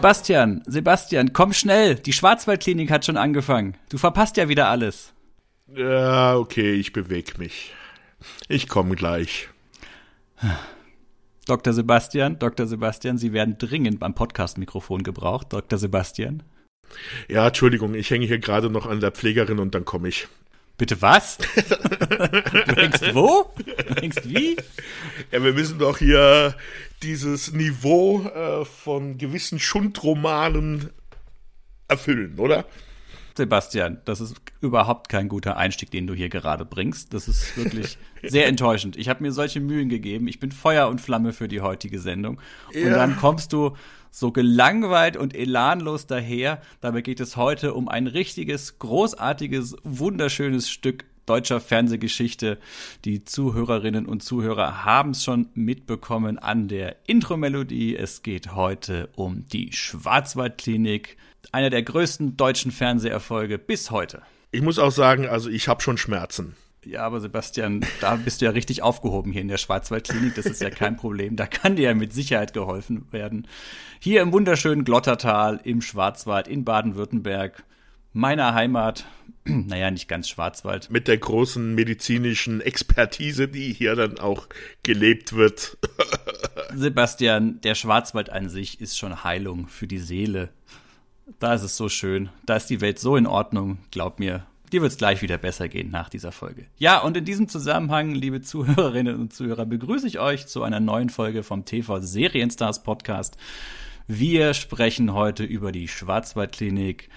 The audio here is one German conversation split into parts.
Sebastian, Sebastian, komm schnell. Die Schwarzwaldklinik hat schon angefangen. Du verpasst ja wieder alles. Ja, okay, ich bewege mich. Ich komme gleich. Dr. Sebastian, Dr. Sebastian, Sie werden dringend beim Podcast-Mikrofon gebraucht, Dr. Sebastian. Ja, Entschuldigung, ich hänge hier gerade noch an der Pflegerin und dann komme ich. Bitte was? du hängst wo? Du hängst wie? Ja, wir müssen doch hier dieses Niveau äh, von gewissen Schundromanen erfüllen, oder? Sebastian, das ist überhaupt kein guter Einstieg, den du hier gerade bringst. Das ist wirklich sehr enttäuschend. Ich habe mir solche Mühen gegeben. Ich bin Feuer und Flamme für die heutige Sendung. Und ja. dann kommst du so gelangweilt und elanlos daher. Dabei geht es heute um ein richtiges, großartiges, wunderschönes Stück deutscher Fernsehgeschichte. Die Zuhörerinnen und Zuhörer haben es schon mitbekommen an der Intro-Melodie. Es geht heute um die Schwarzwaldklinik, einer der größten deutschen Fernseherfolge bis heute. Ich muss auch sagen, also ich habe schon Schmerzen. Ja, aber Sebastian, da bist du ja richtig aufgehoben hier in der Schwarzwaldklinik. Das ist ja kein Problem. Da kann dir ja mit Sicherheit geholfen werden. Hier im wunderschönen Glottertal, im Schwarzwald, in Baden-Württemberg, meiner Heimat. Naja, nicht ganz Schwarzwald. Mit der großen medizinischen Expertise, die hier dann auch gelebt wird. Sebastian, der Schwarzwald an sich ist schon Heilung für die Seele. Da ist es so schön. Da ist die Welt so in Ordnung. Glaub mir, Dir wird es gleich wieder besser gehen nach dieser Folge. Ja, und in diesem Zusammenhang, liebe Zuhörerinnen und Zuhörer, begrüße ich euch zu einer neuen Folge vom TV Serienstars Podcast. Wir sprechen heute über die Schwarzwaldklinik.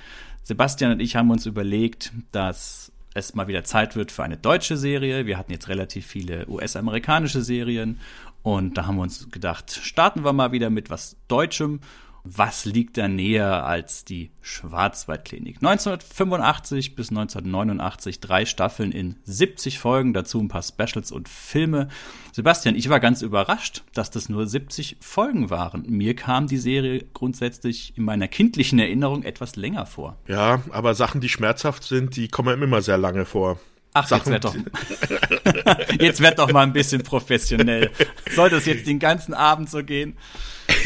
Sebastian und ich haben uns überlegt, dass es mal wieder Zeit wird für eine deutsche Serie. Wir hatten jetzt relativ viele US-amerikanische Serien und da haben wir uns gedacht, starten wir mal wieder mit was Deutschem was liegt da näher als die Schwarzwaldklinik? 1985 bis 1989 drei Staffeln in 70 Folgen, dazu ein paar Specials und Filme. Sebastian, ich war ganz überrascht, dass das nur 70 Folgen waren. Mir kam die Serie grundsätzlich in meiner kindlichen Erinnerung etwas länger vor. Ja, aber Sachen, die schmerzhaft sind, die kommen immer sehr lange vor. Ach, Sachen, jetzt werd doch, jetzt werd doch mal ein bisschen professionell. Soll das jetzt den ganzen Abend so gehen?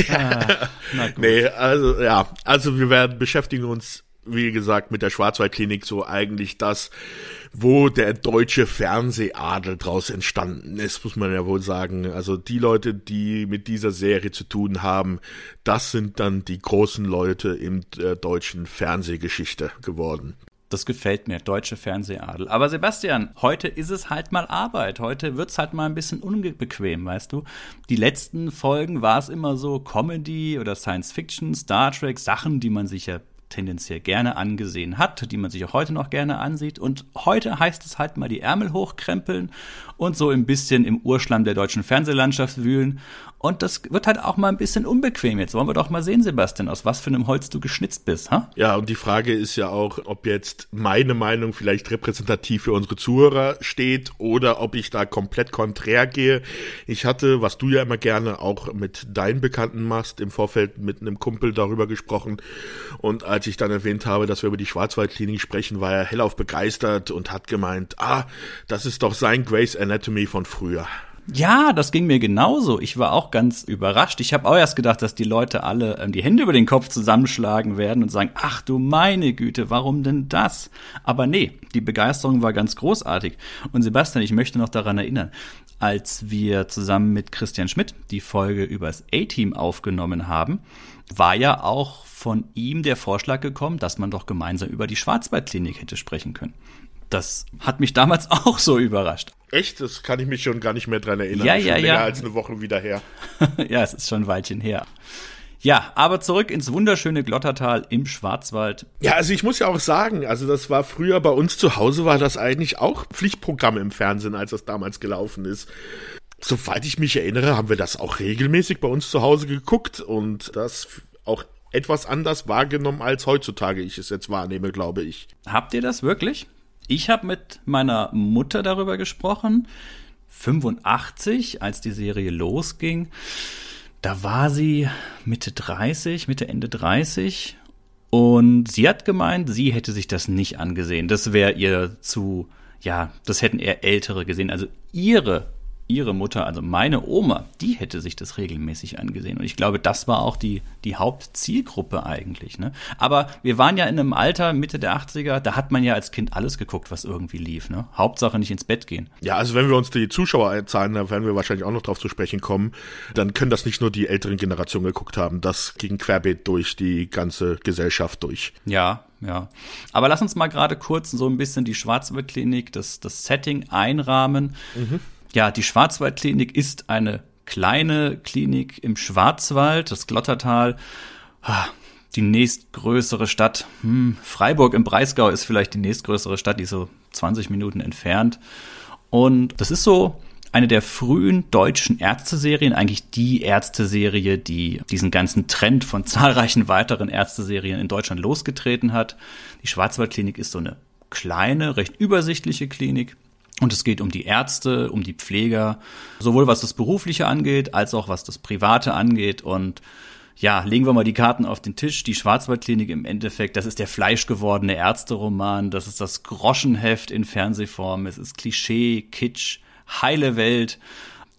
Ah, nee, also ja, also wir werden beschäftigen uns, wie gesagt, mit der Schwarzwaldklinik so eigentlich das, wo der deutsche Fernsehadel draus entstanden ist, muss man ja wohl sagen. Also die Leute, die mit dieser Serie zu tun haben, das sind dann die großen Leute in der deutschen Fernsehgeschichte geworden. Das gefällt mir, deutsche Fernsehadel. Aber Sebastian, heute ist es halt mal Arbeit. Heute wird's halt mal ein bisschen unbequem, weißt du? Die letzten Folgen war es immer so Comedy oder Science Fiction, Star Trek, Sachen, die man sich ja tendenziell gerne angesehen hat, die man sich auch heute noch gerne ansieht. Und heute heißt es halt mal die Ärmel hochkrempeln und so ein bisschen im Urschlamm der deutschen Fernsehlandschaft wühlen und das wird halt auch mal ein bisschen unbequem. Jetzt wollen wir doch mal sehen, Sebastian, aus was für einem Holz du geschnitzt bist, ha? Ja, und die Frage ist ja auch, ob jetzt meine Meinung vielleicht repräsentativ für unsere Zuhörer steht oder ob ich da komplett konträr gehe. Ich hatte, was du ja immer gerne auch mit deinen Bekannten machst, im Vorfeld mit einem Kumpel darüber gesprochen. Und als ich dann erwähnt habe, dass wir über die Schwarzwaldklinik sprechen, war er hellauf begeistert und hat gemeint, ah, das ist doch sein Grace Anatomy von früher. Ja, das ging mir genauso. Ich war auch ganz überrascht. Ich habe auch erst gedacht, dass die Leute alle ähm, die Hände über den Kopf zusammenschlagen werden und sagen, ach du meine Güte, warum denn das? Aber nee, die Begeisterung war ganz großartig. Und Sebastian, ich möchte noch daran erinnern, als wir zusammen mit Christian Schmidt die Folge übers A-Team aufgenommen haben, war ja auch von ihm der Vorschlag gekommen, dass man doch gemeinsam über die Schwarzwaldklinik hätte sprechen können. Das hat mich damals auch so überrascht. Echt? Das kann ich mich schon gar nicht mehr dran erinnern. Ja, ja, schon ja. Länger als eine Woche wieder her. ja, es ist schon ein Weilchen her. Ja, aber zurück ins wunderschöne Glottertal im Schwarzwald. Ja, also ich muss ja auch sagen, also das war früher bei uns zu Hause, war das eigentlich auch Pflichtprogramm im Fernsehen, als das damals gelaufen ist. Soweit ich mich erinnere, haben wir das auch regelmäßig bei uns zu Hause geguckt und das auch etwas anders wahrgenommen, als heutzutage ich es jetzt wahrnehme, glaube ich. Habt ihr das wirklich? Ich habe mit meiner Mutter darüber gesprochen. 85, als die Serie losging. Da war sie Mitte 30, Mitte Ende 30. Und sie hat gemeint, sie hätte sich das nicht angesehen. Das wäre ihr zu, ja, das hätten eher Ältere gesehen. Also ihre ihre Mutter, also meine Oma, die hätte sich das regelmäßig angesehen. Und ich glaube, das war auch die, die Hauptzielgruppe eigentlich. Ne? Aber wir waren ja in einem Alter, Mitte der 80er, da hat man ja als Kind alles geguckt, was irgendwie lief. Ne? Hauptsache nicht ins Bett gehen. Ja, also wenn wir uns die Zuschauerzahlen, da werden wir wahrscheinlich auch noch drauf zu sprechen kommen, dann können das nicht nur die älteren Generationen geguckt haben. Das ging querbeet durch die ganze Gesellschaft durch. Ja, ja. Aber lass uns mal gerade kurz so ein bisschen die Schwarzwaldklinik, das, das Setting einrahmen. Mhm. Ja, die Schwarzwaldklinik ist eine kleine Klinik im Schwarzwald, das Glottertal. Die nächstgrößere Stadt, hm, Freiburg im Breisgau ist vielleicht die nächstgrößere Stadt, die so 20 Minuten entfernt. Und das ist so eine der frühen deutschen Ärzteserien, eigentlich die Ärzteserie, die diesen ganzen Trend von zahlreichen weiteren Ärzteserien in Deutschland losgetreten hat. Die Schwarzwaldklinik ist so eine kleine, recht übersichtliche Klinik. Und es geht um die Ärzte, um die Pfleger, sowohl was das Berufliche angeht, als auch was das Private angeht. Und ja, legen wir mal die Karten auf den Tisch. Die Schwarzwaldklinik im Endeffekt, das ist der fleischgewordene Ärzteroman, das ist das Groschenheft in Fernsehform, es ist Klischee, Kitsch, heile Welt.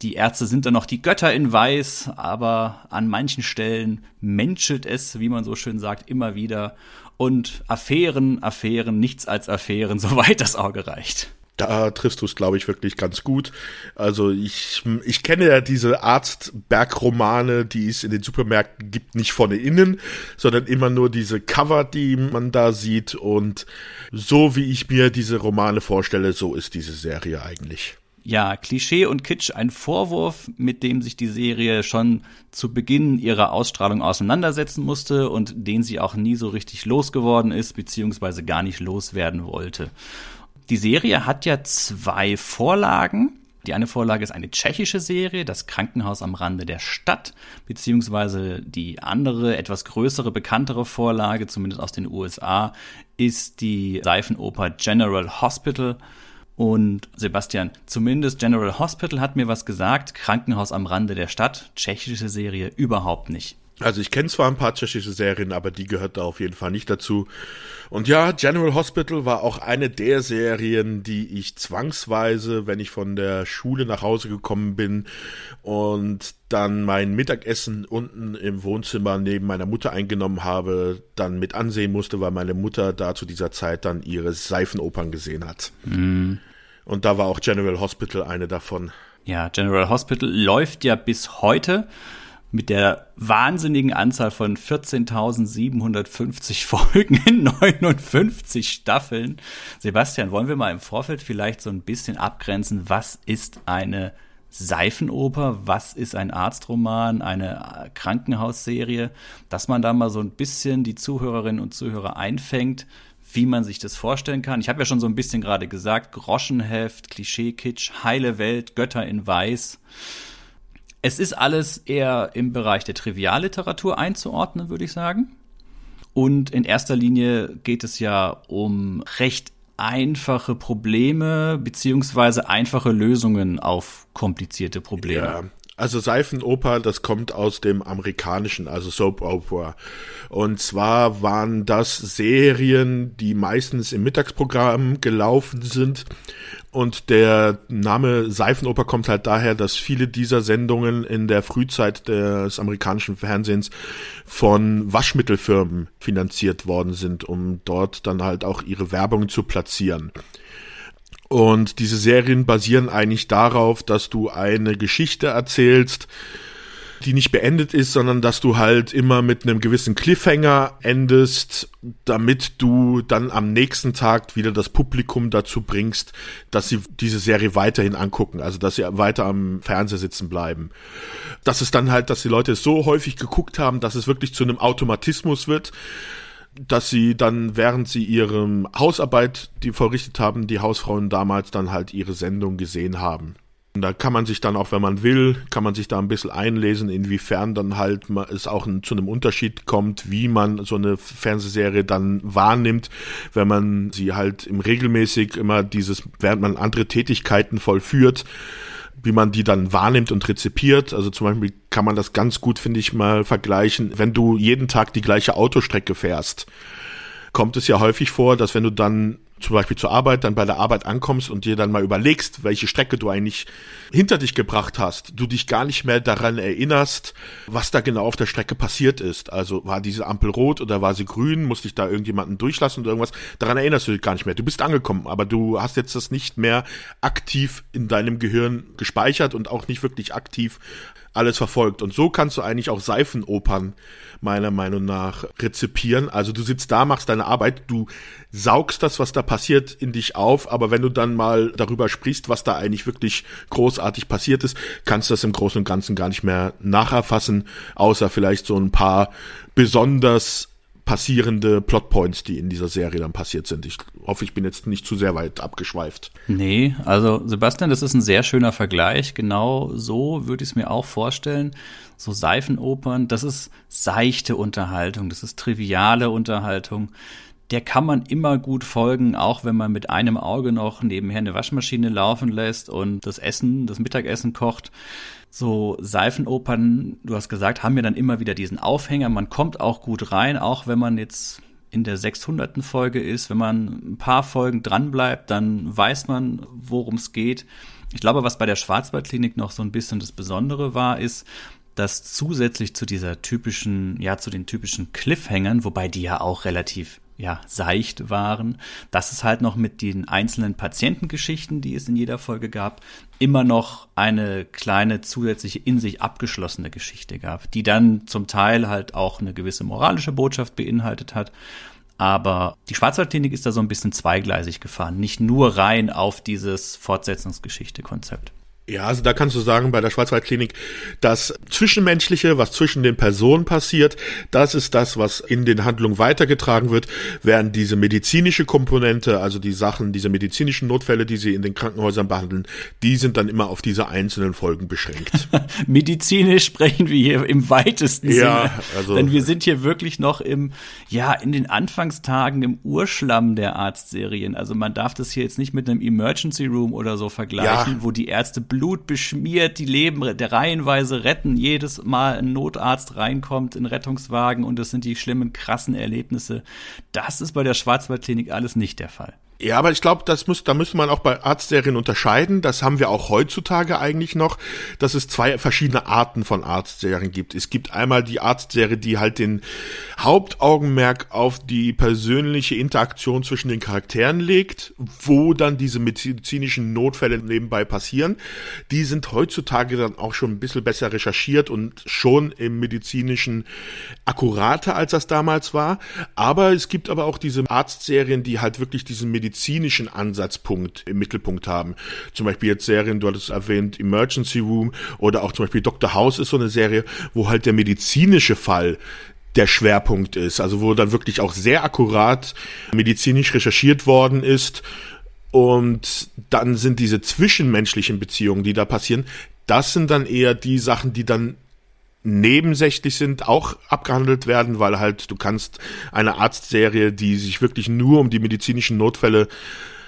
Die Ärzte sind dann noch die Götter in Weiß, aber an manchen Stellen menschelt es, wie man so schön sagt, immer wieder. Und Affären, Affären, nichts als Affären, soweit das Auge reicht. Da triffst du es, glaube ich, wirklich ganz gut. Also ich, ich kenne ja diese Arztbergromane, die es in den Supermärkten gibt, nicht von innen, sondern immer nur diese Cover, die man da sieht. Und so wie ich mir diese Romane vorstelle, so ist diese Serie eigentlich ja, Klischee und Kitsch ein Vorwurf, mit dem sich die Serie schon zu Beginn ihrer Ausstrahlung auseinandersetzen musste und den sie auch nie so richtig losgeworden ist, beziehungsweise gar nicht loswerden wollte. Die Serie hat ja zwei Vorlagen. Die eine Vorlage ist eine tschechische Serie, das Krankenhaus am Rande der Stadt, beziehungsweise die andere, etwas größere, bekanntere Vorlage, zumindest aus den USA, ist die Seifenoper General Hospital und Sebastian, zumindest General Hospital hat mir was gesagt, Krankenhaus am Rande der Stadt, tschechische Serie überhaupt nicht. Also ich kenne zwar ein paar tschechische Serien, aber die gehört da auf jeden Fall nicht dazu. Und ja, General Hospital war auch eine der Serien, die ich zwangsweise, wenn ich von der Schule nach Hause gekommen bin und dann mein Mittagessen unten im Wohnzimmer neben meiner Mutter eingenommen habe, dann mit ansehen musste, weil meine Mutter da zu dieser Zeit dann ihre Seifenopern gesehen hat. Mhm. Und da war auch General Hospital eine davon. Ja, General Hospital läuft ja bis heute mit der wahnsinnigen Anzahl von 14.750 Folgen in 59 Staffeln. Sebastian, wollen wir mal im Vorfeld vielleicht so ein bisschen abgrenzen, was ist eine Seifenoper, was ist ein Arztroman, eine Krankenhausserie, dass man da mal so ein bisschen die Zuhörerinnen und Zuhörer einfängt, wie man sich das vorstellen kann. Ich habe ja schon so ein bisschen gerade gesagt, Groschenheft, Klischee-Kitsch, heile Welt, Götter in Weiß. Es ist alles eher im Bereich der Trivialliteratur einzuordnen, würde ich sagen. Und in erster Linie geht es ja um recht einfache Probleme beziehungsweise einfache Lösungen auf komplizierte Probleme. Ja, also Seifenoper, das kommt aus dem amerikanischen, also Soap Opera. Und zwar waren das Serien, die meistens im Mittagsprogramm gelaufen sind. Und der Name Seifenoper kommt halt daher, dass viele dieser Sendungen in der Frühzeit des amerikanischen Fernsehens von Waschmittelfirmen finanziert worden sind, um dort dann halt auch ihre Werbung zu platzieren. Und diese Serien basieren eigentlich darauf, dass du eine Geschichte erzählst, die nicht beendet ist, sondern dass du halt immer mit einem gewissen Cliffhanger endest, damit du dann am nächsten Tag wieder das Publikum dazu bringst, dass sie diese Serie weiterhin angucken, also dass sie weiter am Fernseher sitzen bleiben. Das ist dann halt, dass die Leute es so häufig geguckt haben, dass es wirklich zu einem Automatismus wird dass sie dann, während sie ihre Hausarbeit, die verrichtet haben, die Hausfrauen damals dann halt ihre Sendung gesehen haben. Da kann man sich dann auch, wenn man will, kann man sich da ein bisschen einlesen, inwiefern dann halt es auch zu einem Unterschied kommt, wie man so eine Fernsehserie dann wahrnimmt, wenn man sie halt im regelmäßig immer dieses, während man andere Tätigkeiten vollführt, wie man die dann wahrnimmt und rezipiert. Also zum Beispiel kann man das ganz gut, finde ich, mal vergleichen, wenn du jeden Tag die gleiche Autostrecke fährst kommt es ja häufig vor, dass wenn du dann zum Beispiel zur Arbeit, dann bei der Arbeit ankommst und dir dann mal überlegst, welche Strecke du eigentlich hinter dich gebracht hast, du dich gar nicht mehr daran erinnerst, was da genau auf der Strecke passiert ist. Also war diese Ampel rot oder war sie grün, musste ich da irgendjemanden durchlassen oder irgendwas, daran erinnerst du dich gar nicht mehr. Du bist angekommen, aber du hast jetzt das nicht mehr aktiv in deinem Gehirn gespeichert und auch nicht wirklich aktiv alles verfolgt. Und so kannst du eigentlich auch Seifenopern meiner Meinung nach rezipieren. Also du sitzt da, machst deine Arbeit, du saugst das, was da passiert, in dich auf, aber wenn du dann mal darüber sprichst, was da eigentlich wirklich großartig passiert ist, kannst du das im Großen und Ganzen gar nicht mehr nacherfassen, außer vielleicht so ein paar besonders passierende Plotpoints, die in dieser Serie dann passiert sind. Ich hoffe, ich bin jetzt nicht zu sehr weit abgeschweift. Nee, also Sebastian, das ist ein sehr schöner Vergleich. Genau so würde ich es mir auch vorstellen. So Seifenopern, das ist seichte Unterhaltung, das ist triviale Unterhaltung. Der kann man immer gut folgen, auch wenn man mit einem Auge noch nebenher eine Waschmaschine laufen lässt und das Essen, das Mittagessen kocht so Seifenopern, du hast gesagt, haben ja dann immer wieder diesen Aufhänger. Man kommt auch gut rein, auch wenn man jetzt in der 600. Folge ist. Wenn man ein paar Folgen dranbleibt, dann weiß man, worum es geht. Ich glaube, was bei der Schwarzwaldklinik noch so ein bisschen das Besondere war, ist, dass zusätzlich zu dieser typischen, ja, zu den typischen Cliffhängern, wobei die ja auch relativ ja, seicht waren, dass es halt noch mit den einzelnen Patientengeschichten, die es in jeder Folge gab, immer noch eine kleine zusätzliche in sich abgeschlossene Geschichte gab, die dann zum Teil halt auch eine gewisse moralische Botschaft beinhaltet hat. Aber die Schwarzwaldklinik ist da so ein bisschen zweigleisig gefahren, nicht nur rein auf dieses Fortsetzungsgeschichte-Konzept. Ja, also da kannst du sagen, bei der Schwarzwaldklinik, das Zwischenmenschliche, was zwischen den Personen passiert, das ist das, was in den Handlungen weitergetragen wird, während diese medizinische Komponente, also die Sachen, diese medizinischen Notfälle, die sie in den Krankenhäusern behandeln, die sind dann immer auf diese einzelnen Folgen beschränkt. Medizinisch sprechen wir hier im weitesten ja, Sinne. Also, Denn wir sind hier wirklich noch im, ja, in den Anfangstagen im Urschlamm der Arztserien. Also man darf das hier jetzt nicht mit einem Emergency Room oder so vergleichen, ja. wo die Ärzte Blut beschmiert, die Leben der reihenweise retten, jedes Mal ein Notarzt reinkommt in Rettungswagen und das sind die schlimmen, krassen Erlebnisse. Das ist bei der Schwarzwaldklinik alles nicht der Fall. Ja, aber ich glaube, das muss, da müsste man auch bei Arztserien unterscheiden. Das haben wir auch heutzutage eigentlich noch, dass es zwei verschiedene Arten von Arztserien gibt. Es gibt einmal die Arztserie, die halt den Hauptaugenmerk auf die persönliche Interaktion zwischen den Charakteren legt, wo dann diese medizinischen Notfälle nebenbei passieren. Die sind heutzutage dann auch schon ein bisschen besser recherchiert und schon im medizinischen akkurater, als das damals war. Aber es gibt aber auch diese Arztserien, die halt wirklich diesen medizinischen medizinischen Ansatzpunkt im Mittelpunkt haben. Zum Beispiel jetzt Serien, du hattest erwähnt, Emergency Room oder auch zum Beispiel Dr. House ist so eine Serie, wo halt der medizinische Fall der Schwerpunkt ist. Also wo dann wirklich auch sehr akkurat medizinisch recherchiert worden ist. Und dann sind diese zwischenmenschlichen Beziehungen, die da passieren, das sind dann eher die Sachen, die dann nebensächlich sind, auch abgehandelt werden, weil halt du kannst eine Arztserie, die sich wirklich nur um die medizinischen Notfälle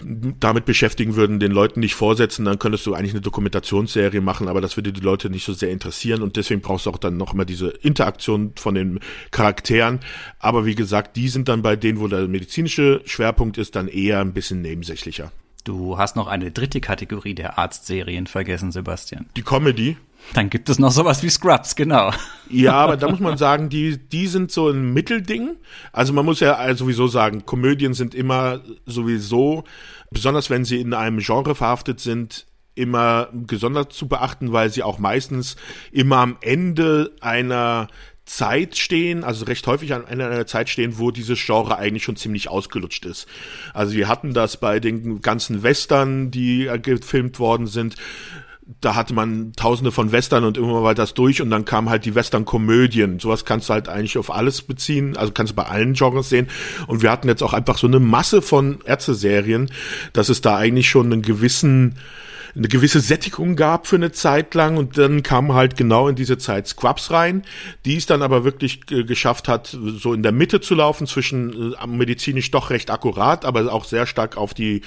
damit beschäftigen würden, den Leuten nicht vorsetzen, dann könntest du eigentlich eine Dokumentationsserie machen, aber das würde die Leute nicht so sehr interessieren und deswegen brauchst du auch dann noch immer diese Interaktion von den Charakteren. Aber wie gesagt, die sind dann bei denen, wo der medizinische Schwerpunkt ist, dann eher ein bisschen nebensächlicher. Du hast noch eine dritte Kategorie der Arztserien vergessen, Sebastian. Die Comedy. Dann gibt es noch sowas wie Scrubs, genau. Ja, aber da muss man sagen, die, die sind so ein Mittelding. Also man muss ja sowieso sagen, Komödien sind immer sowieso, besonders wenn sie in einem Genre verhaftet sind, immer gesondert zu beachten, weil sie auch meistens immer am Ende einer Zeit stehen, also recht häufig an einer Zeit stehen, wo dieses Genre eigentlich schon ziemlich ausgelutscht ist. Also wir hatten das bei den ganzen Western, die gefilmt worden sind da hatte man tausende von Western und immer war das durch und dann kamen halt die Western-Komödien. Sowas kannst du halt eigentlich auf alles beziehen, also kannst du bei allen Genres sehen. Und wir hatten jetzt auch einfach so eine Masse von Ärzte-Serien, dass es da eigentlich schon einen gewissen, eine gewisse Sättigung gab für eine Zeit lang und dann kam halt genau in diese Zeit Scrubs rein, die es dann aber wirklich geschafft hat, so in der Mitte zu laufen, zwischen äh, medizinisch doch recht akkurat, aber auch sehr stark auf die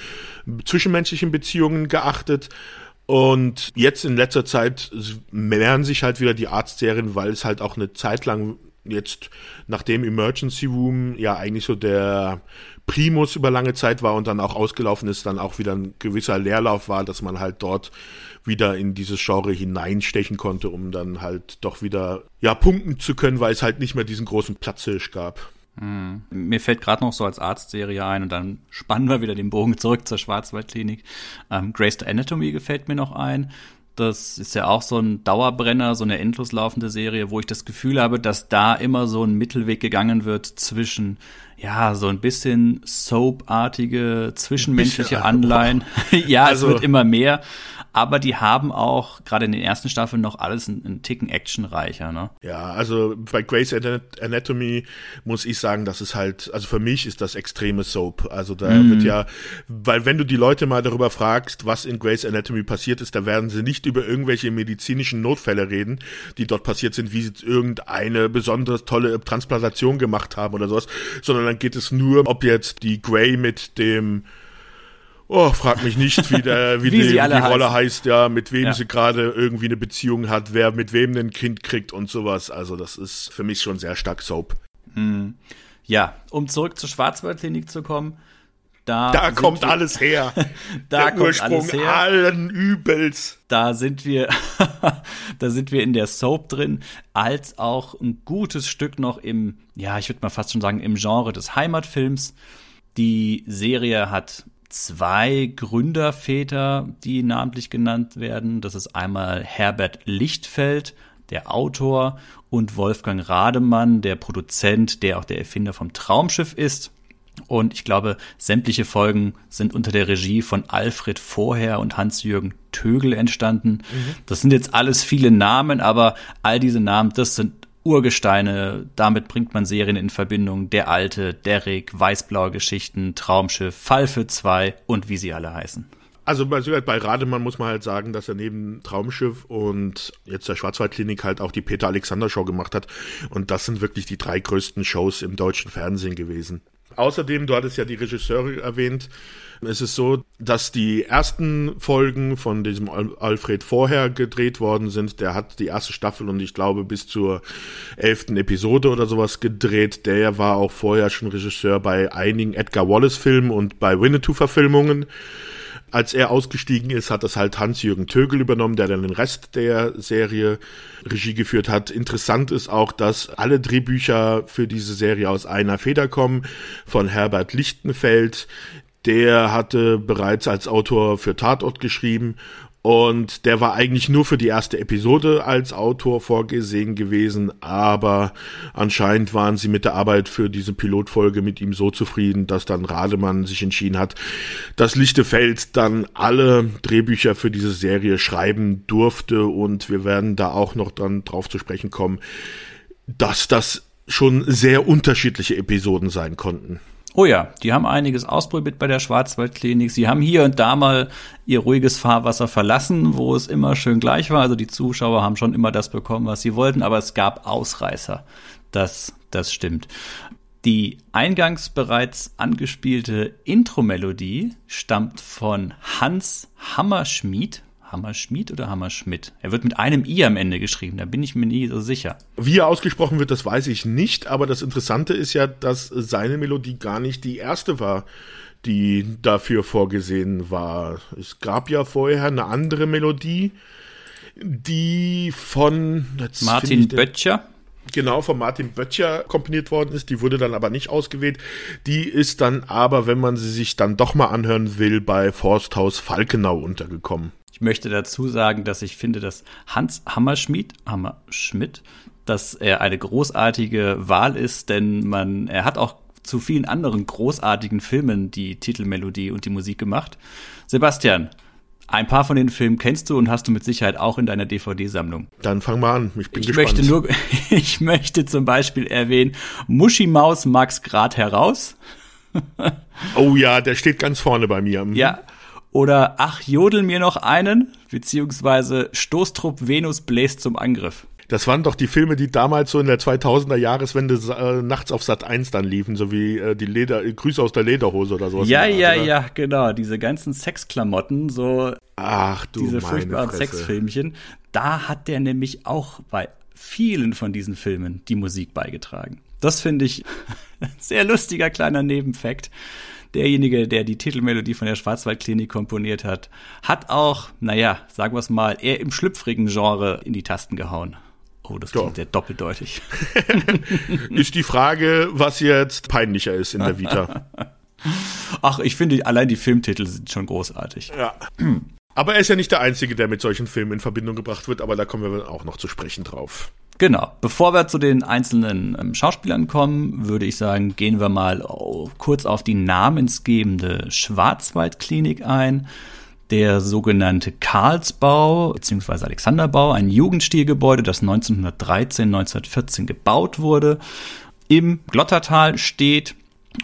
zwischenmenschlichen Beziehungen geachtet und jetzt in letzter Zeit mehren sich halt wieder die Arztserien, weil es halt auch eine Zeit lang jetzt, nachdem Emergency Room ja eigentlich so der Primus über lange Zeit war und dann auch ausgelaufen ist, dann auch wieder ein gewisser Leerlauf war, dass man halt dort wieder in dieses Genre hineinstechen konnte, um dann halt doch wieder, ja, punkten zu können, weil es halt nicht mehr diesen großen Platzhirsch gab. Hm. Mir fällt gerade noch so als Arztserie ein und dann spannen wir wieder den Bogen zurück zur Schwarzwaldklinik. Ähm, Grey's Anatomy gefällt mir noch ein. Das ist ja auch so ein Dauerbrenner, so eine endlos laufende Serie, wo ich das Gefühl habe, dass da immer so ein Mittelweg gegangen wird zwischen, ja, so ein bisschen Soap-artige, zwischenmenschliche Anleihen. ja, also, es wird immer mehr aber die haben auch gerade in den ersten Staffeln noch alles einen, Ticken actionreicher. Ne? Ja, also bei Grey's Anatomy muss ich sagen, das ist halt, also für mich ist das extreme Soap. Also da mm. wird ja, weil wenn du die Leute mal darüber fragst, was in Grey's Anatomy passiert ist, da werden sie nicht über irgendwelche medizinischen Notfälle reden, die dort passiert sind, wie sie irgendeine besonders tolle Transplantation gemacht haben oder sowas, sondern dann geht es nur, ob jetzt die Grey mit dem Oh, frag mich nicht, wie, der, wie, wie die, die Rolle heißt, ja, mit wem ja. sie gerade irgendwie eine Beziehung hat, wer mit wem ein Kind kriegt und sowas. Also das ist für mich schon sehr stark Soap. Hm. Ja, um zurück zur Schwarzwaldklinik zu kommen. Da, da kommt wir, alles her. da Der kommt Ursprung alles her. allen Übels. Da sind wir, da sind wir in der Soap drin, als auch ein gutes Stück noch im, ja, ich würde mal fast schon sagen, im Genre des Heimatfilms. Die Serie hat zwei Gründerväter, die namentlich genannt werden. Das ist einmal Herbert Lichtfeld, der Autor, und Wolfgang Rademann, der Produzent, der auch der Erfinder vom Traumschiff ist. Und ich glaube, sämtliche Folgen sind unter der Regie von Alfred Vorher und Hans-Jürgen Tögel entstanden. Mhm. Das sind jetzt alles viele Namen, aber all diese Namen, das sind Urgesteine, damit bringt man Serien in Verbindung. Der Alte, Derrick, Weißblaue Geschichten, Traumschiff, Fall für zwei und wie sie alle heißen. Also bei, bei Rademann muss man halt sagen, dass er neben Traumschiff und jetzt der Schwarzwaldklinik halt auch die Peter Alexander Show gemacht hat. Und das sind wirklich die drei größten Shows im deutschen Fernsehen gewesen. Außerdem, du hattest ja die Regisseure erwähnt, es ist so, dass die ersten Folgen von diesem Alfred vorher gedreht worden sind. Der hat die erste Staffel und ich glaube bis zur elften Episode oder sowas gedreht. Der war auch vorher schon Regisseur bei einigen Edgar Wallace Filmen und bei Winnetou Verfilmungen. Als er ausgestiegen ist, hat das halt Hans-Jürgen Tögel übernommen, der dann den Rest der Serie Regie geführt hat. Interessant ist auch, dass alle Drehbücher für diese Serie aus einer Feder kommen, von Herbert Lichtenfeld, der hatte bereits als Autor für Tatort geschrieben und der war eigentlich nur für die erste Episode als Autor vorgesehen gewesen, aber anscheinend waren sie mit der Arbeit für diese Pilotfolge mit ihm so zufrieden, dass dann Rademann sich entschieden hat, dass Lichtefeld dann alle Drehbücher für diese Serie schreiben durfte und wir werden da auch noch dann drauf zu sprechen kommen, dass das schon sehr unterschiedliche Episoden sein konnten. Oh ja, die haben einiges ausprobiert bei der Schwarzwaldklinik. Sie haben hier und da mal ihr ruhiges Fahrwasser verlassen, wo es immer schön gleich war. Also die Zuschauer haben schon immer das bekommen, was sie wollten, aber es gab Ausreißer. Das, das stimmt. Die eingangs bereits angespielte Intro-Melodie stammt von Hans Hammerschmied Hammerschmied oder Hammerschmidt? Er wird mit einem I am Ende geschrieben, da bin ich mir nie so sicher. Wie er ausgesprochen wird, das weiß ich nicht, aber das Interessante ist ja, dass seine Melodie gar nicht die erste war, die dafür vorgesehen war. Es gab ja vorher eine andere Melodie, die von Martin Böttcher. Genau, von Martin Böttcher komponiert worden ist. Die wurde dann aber nicht ausgewählt. Die ist dann aber, wenn man sie sich dann doch mal anhören will, bei Forsthaus Falkenau untergekommen. Ich möchte dazu sagen, dass ich finde, dass Hans Hammerschmidt, Hammerschmidt, dass er eine großartige Wahl ist, denn man, er hat auch zu vielen anderen großartigen Filmen die Titelmelodie und die Musik gemacht. Sebastian, ein paar von den Filmen kennst du und hast du mit Sicherheit auch in deiner DVD-Sammlung. Dann fang mal an, ich bin ich gespannt. Möchte nur, ich möchte zum Beispiel erwähnen, Muschi Maus mag's grad heraus. oh ja, der steht ganz vorne bei mir. Ja, oder Ach, jodel mir noch einen, beziehungsweise Stoßtrupp Venus bläst zum Angriff. Das waren doch die Filme, die damals so in der 2000er Jahreswende äh, nachts auf Sat 1 dann liefen, so wie äh, die Leder, äh, Grüße aus der Lederhose oder sowas. Ja, ja, Art, ja, genau. Diese ganzen Sexklamotten, so Ach, du diese furchtbaren Sexfilmchen. Da hat der nämlich auch bei vielen von diesen Filmen die Musik beigetragen. Das finde ich ein sehr lustiger kleiner Nebenfakt. Derjenige, der die Titelmelodie von der Schwarzwaldklinik komponiert hat, hat auch, naja, sagen wir es mal, eher im schlüpfrigen Genre in die Tasten gehauen. Oh, das klingt ja. sehr doppeldeutig. ist die Frage, was jetzt peinlicher ist in der Vita. Ach, ich finde, allein die Filmtitel sind schon großartig. Ja. Aber er ist ja nicht der Einzige, der mit solchen Filmen in Verbindung gebracht wird, aber da kommen wir auch noch zu sprechen drauf. Genau. Bevor wir zu den einzelnen ähm, Schauspielern kommen, würde ich sagen, gehen wir mal oh, kurz auf die namensgebende Schwarzwaldklinik ein. Der sogenannte Karlsbau bzw. Alexanderbau, ein Jugendstilgebäude, das 1913, 1914 gebaut wurde, im Glottertal steht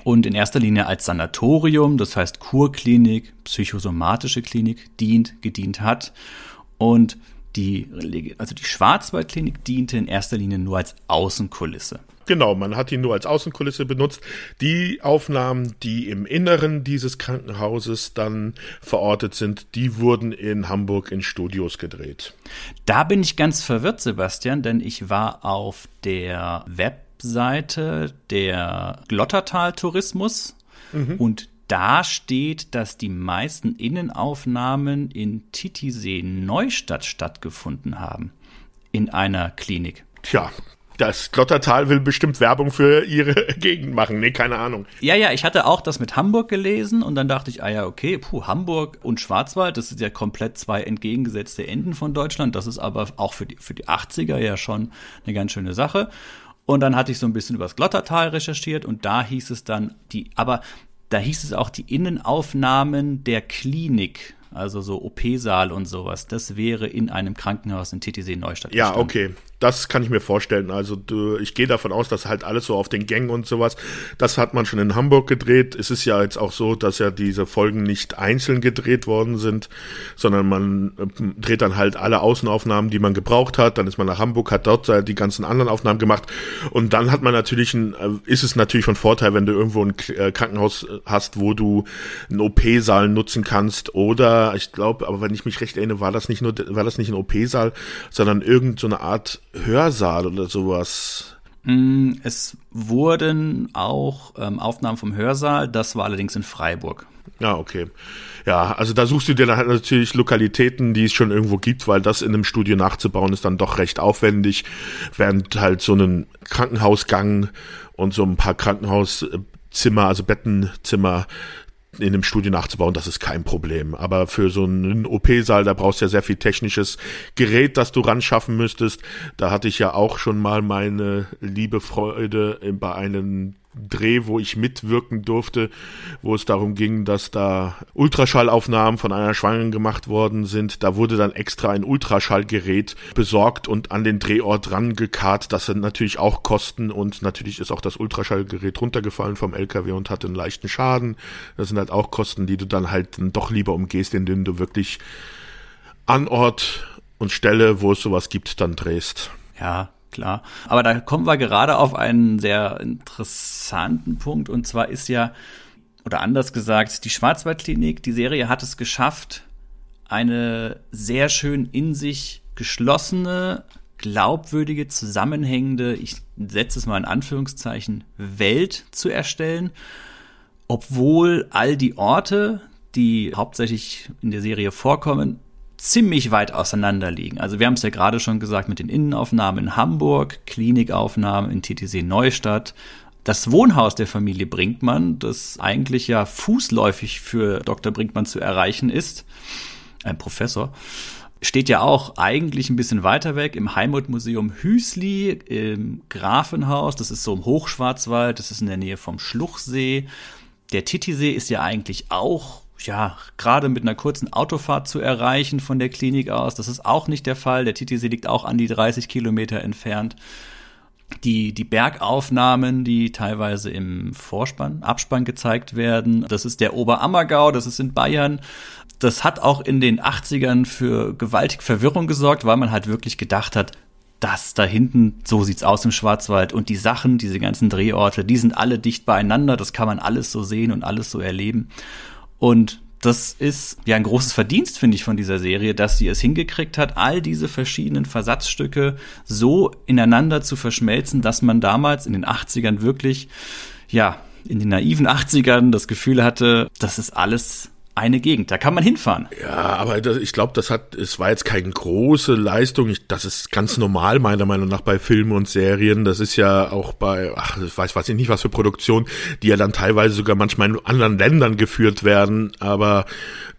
und in erster Linie als Sanatorium, das heißt Kurklinik, psychosomatische Klinik dient, gedient hat und die, also die Schwarzwaldklinik diente in erster Linie nur als Außenkulisse. Genau, man hat ihn nur als Außenkulisse benutzt. Die Aufnahmen, die im Inneren dieses Krankenhauses dann verortet sind, die wurden in Hamburg in Studios gedreht. Da bin ich ganz verwirrt, Sebastian, denn ich war auf der Webseite der Glottertal Tourismus mhm. und da steht, dass die meisten Innenaufnahmen in Titisee Neustadt stattgefunden haben. In einer Klinik. Tja, das Glottertal will bestimmt Werbung für ihre Gegend machen. Nee, keine Ahnung. Ja, ja, ich hatte auch das mit Hamburg gelesen und dann dachte ich, ah ja, okay, puh, Hamburg und Schwarzwald, das sind ja komplett zwei entgegengesetzte Enden von Deutschland. Das ist aber auch für die, für die 80er ja schon eine ganz schöne Sache. Und dann hatte ich so ein bisschen über das Glottertal recherchiert und da hieß es dann, die, aber da hieß es auch die Innenaufnahmen der Klinik, also so OP-Saal und sowas. Das wäre in einem Krankenhaus in TTC Neustadt. Ja, gestanden. okay das kann ich mir vorstellen. Also du, ich gehe davon aus, dass halt alles so auf den Gängen und sowas, das hat man schon in Hamburg gedreht. Es ist ja jetzt auch so, dass ja diese Folgen nicht einzeln gedreht worden sind, sondern man äh, dreht dann halt alle Außenaufnahmen, die man gebraucht hat. Dann ist man nach Hamburg, hat dort die ganzen anderen Aufnahmen gemacht. Und dann hat man natürlich ein, äh, ist es natürlich von Vorteil, wenn du irgendwo ein äh, Krankenhaus hast, wo du einen OP-Saal nutzen kannst. Oder ich glaube, aber wenn ich mich recht erinnere, war das nicht nur, war das nicht ein OP-Saal, sondern irgend so Art Hörsaal oder sowas? Mm, es wurden auch ähm, Aufnahmen vom Hörsaal, das war allerdings in Freiburg. Ja, okay. Ja, also da suchst du dir natürlich Lokalitäten, die es schon irgendwo gibt, weil das in einem Studio nachzubauen ist dann doch recht aufwendig, während halt so ein Krankenhausgang und so ein paar Krankenhauszimmer, also Bettenzimmer in einem Studio nachzubauen, das ist kein Problem. Aber für so einen OP-Saal, da brauchst du ja sehr viel technisches Gerät, das du ran schaffen müsstest. Da hatte ich ja auch schon mal meine liebe Freude bei einem Dreh, wo ich mitwirken durfte, wo es darum ging, dass da Ultraschallaufnahmen von einer Schwangeren gemacht worden sind. Da wurde dann extra ein Ultraschallgerät besorgt und an den Drehort rangekarrt. Das sind natürlich auch Kosten und natürlich ist auch das Ultraschallgerät runtergefallen vom LKW und hatte einen leichten Schaden. Das sind halt auch Kosten, die du dann halt doch lieber umgehst, indem du wirklich an Ort und Stelle, wo es sowas gibt, dann drehst. Ja, klar. Aber da kommen wir gerade auf einen sehr interessanten Punkt. Und zwar ist ja, oder anders gesagt, die Schwarzwaldklinik, die Serie hat es geschafft, eine sehr schön in sich geschlossene, glaubwürdige, zusammenhängende, ich setze es mal in Anführungszeichen, Welt zu erstellen, obwohl all die Orte, die hauptsächlich in der Serie vorkommen, ziemlich weit auseinander liegen. Also wir haben es ja gerade schon gesagt mit den Innenaufnahmen in Hamburg, Klinikaufnahmen in TTC Neustadt. Das Wohnhaus der Familie Brinkmann, das eigentlich ja fußläufig für Dr. Brinkmann zu erreichen ist, ein Professor, steht ja auch eigentlich ein bisschen weiter weg im Heimatmuseum Hüsli im Grafenhaus. Das ist so im Hochschwarzwald, das ist in der Nähe vom Schluchsee. Der Titisee ist ja eigentlich auch ja, gerade mit einer kurzen Autofahrt zu erreichen von der Klinik aus. Das ist auch nicht der Fall. Der Titisee liegt auch an die 30 Kilometer entfernt. Die, die Bergaufnahmen, die teilweise im Vorspann, Abspann gezeigt werden, das ist der Oberammergau, das ist in Bayern. Das hat auch in den 80ern für gewaltig Verwirrung gesorgt, weil man halt wirklich gedacht hat, das da hinten, so sieht's aus im Schwarzwald und die Sachen, diese ganzen Drehorte, die sind alle dicht beieinander, das kann man alles so sehen und alles so erleben. Und das ist ja ein großes Verdienst, finde ich, von dieser Serie, dass sie es hingekriegt hat, all diese verschiedenen Versatzstücke so ineinander zu verschmelzen, dass man damals in den 80ern wirklich, ja, in den naiven 80ern das Gefühl hatte, das ist alles eine Gegend. Da kann man hinfahren. Ja, aber das, ich glaube, das hat, es war jetzt keine große Leistung. Ich, das ist ganz normal meiner Meinung nach bei Filmen und Serien. Das ist ja auch bei, ach, ich weiß, weiß ich nicht, was für Produktionen, die ja dann teilweise sogar manchmal in anderen Ländern geführt werden, aber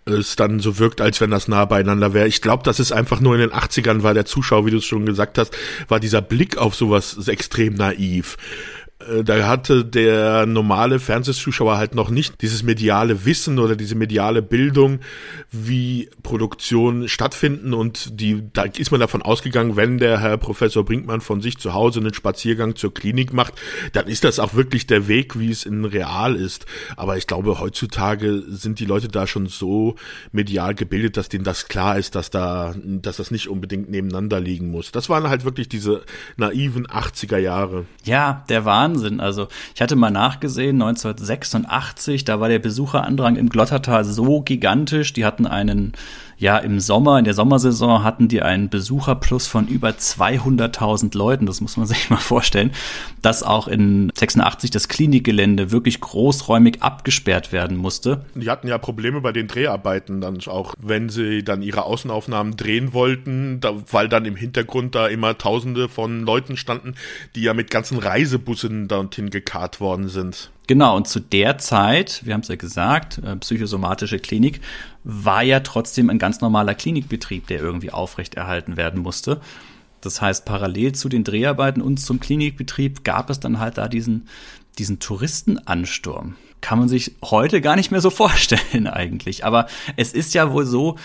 es dann so wirkt, als wenn das nah beieinander wäre. Ich glaube, das ist einfach nur in den 80ern war der Zuschauer, wie du es schon gesagt hast, war dieser Blick auf sowas extrem naiv. Äh, da hatte der normale Fernsehzuschauer halt noch nicht dieses mediale Wissen oder diese mediale Bildung, wie Produktionen stattfinden und die, da ist man davon ausgegangen, wenn der Herr Professor Brinkmann von sich zu Hause einen Spaziergang zur Klinik macht, dann ist das auch wirklich der Weg, wie es in real ist. Aber ich glaube, heutzutage sind die Leute da schon so medial gebildet, dass denen das klar ist, dass da, dass das nicht unbedingt nebeneinander liegen muss. Das waren halt wirklich diese naiven 80er Jahre. Ja, der Wahnsinn Wahnsinn. Also ich hatte mal nachgesehen, 1986, da war der Besucherandrang im Glottertal so gigantisch. Die hatten einen ja, im Sommer, in der Sommersaison hatten die einen Besucherplus von über 200.000 Leuten. Das muss man sich mal vorstellen, dass auch in 86 das Klinikgelände wirklich großräumig abgesperrt werden musste. Die hatten ja Probleme bei den Dreharbeiten dann auch, wenn sie dann ihre Außenaufnahmen drehen wollten, da, weil dann im Hintergrund da immer Tausende von Leuten standen, die ja mit ganzen Reisebussen dorthin gekarrt worden sind. Genau, und zu der Zeit, wir haben es ja gesagt, äh, psychosomatische Klinik, war ja trotzdem ein ganz normaler Klinikbetrieb, der irgendwie aufrechterhalten werden musste. Das heißt, parallel zu den Dreharbeiten und zum Klinikbetrieb gab es dann halt da diesen, diesen Touristenansturm. Kann man sich heute gar nicht mehr so vorstellen eigentlich. Aber es ist ja wohl so,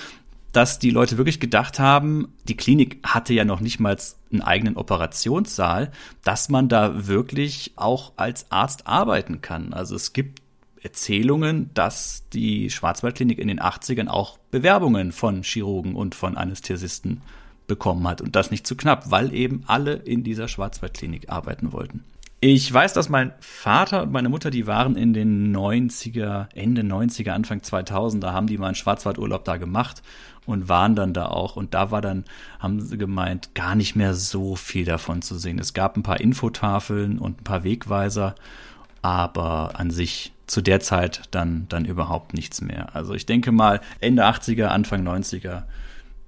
dass die Leute wirklich gedacht haben, die Klinik hatte ja noch nicht mal einen eigenen Operationssaal, dass man da wirklich auch als Arzt arbeiten kann. Also es gibt Erzählungen, dass die Schwarzwaldklinik in den 80ern auch Bewerbungen von Chirurgen und von Anästhesisten bekommen hat und das nicht zu knapp, weil eben alle in dieser Schwarzwaldklinik arbeiten wollten. Ich weiß, dass mein Vater und meine Mutter, die waren in den 90er, Ende 90er, Anfang 2000, da haben die mal einen Schwarzwaldurlaub da gemacht und waren dann da auch. Und da war dann, haben sie gemeint, gar nicht mehr so viel davon zu sehen. Es gab ein paar Infotafeln und ein paar Wegweiser, aber an sich zu der Zeit dann, dann überhaupt nichts mehr. Also ich denke mal, Ende 80er, Anfang 90er,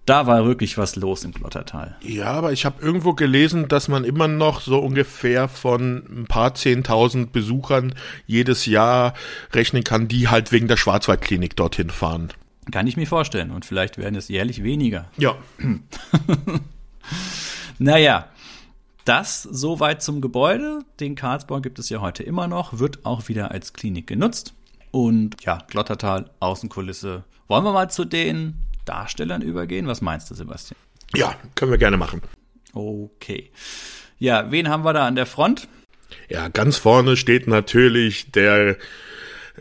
da war wirklich was los im Glottertal. Ja, aber ich habe irgendwo gelesen, dass man immer noch so ungefähr von ein paar zehntausend Besuchern jedes Jahr rechnen kann, die halt wegen der Schwarzwaldklinik dorthin fahren. Kann ich mir vorstellen. Und vielleicht werden es jährlich weniger. Ja. naja, das soweit zum Gebäude. Den Karlsbau gibt es ja heute immer noch, wird auch wieder als Klinik genutzt. Und ja, Glottertal, Außenkulisse. Wollen wir mal zu den Darstellern übergehen? Was meinst du, Sebastian? Ja, können wir gerne machen. Okay. Ja, wen haben wir da an der Front? Ja, ganz vorne steht natürlich der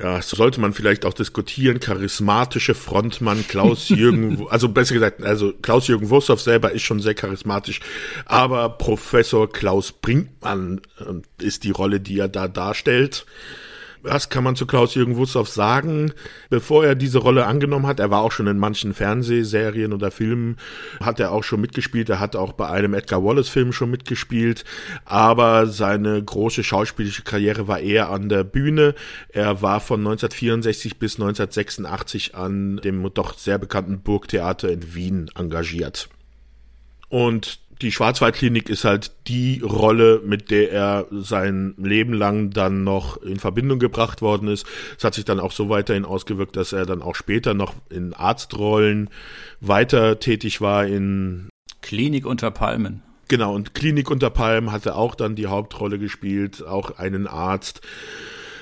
ja, so sollte man vielleicht auch diskutieren, charismatische Frontmann Klaus-Jürgen, also besser gesagt, also Klaus-Jürgen Wurstow selber ist schon sehr charismatisch, aber Professor Klaus Brinkmann äh, ist die Rolle, die er da darstellt. Was kann man zu Klaus-Jürgen Wussow sagen? Bevor er diese Rolle angenommen hat, er war auch schon in manchen Fernsehserien oder Filmen, hat er auch schon mitgespielt. Er hat auch bei einem Edgar Wallace-Film schon mitgespielt. Aber seine große schauspielische Karriere war eher an der Bühne. Er war von 1964 bis 1986 an dem doch sehr bekannten Burgtheater in Wien engagiert. Und die Schwarzwaldklinik ist halt die Rolle, mit der er sein Leben lang dann noch in Verbindung gebracht worden ist. Es hat sich dann auch so weiterhin ausgewirkt, dass er dann auch später noch in Arztrollen weiter tätig war in Klinik unter Palmen. Genau, und Klinik unter Palmen hatte auch dann die Hauptrolle gespielt, auch einen Arzt.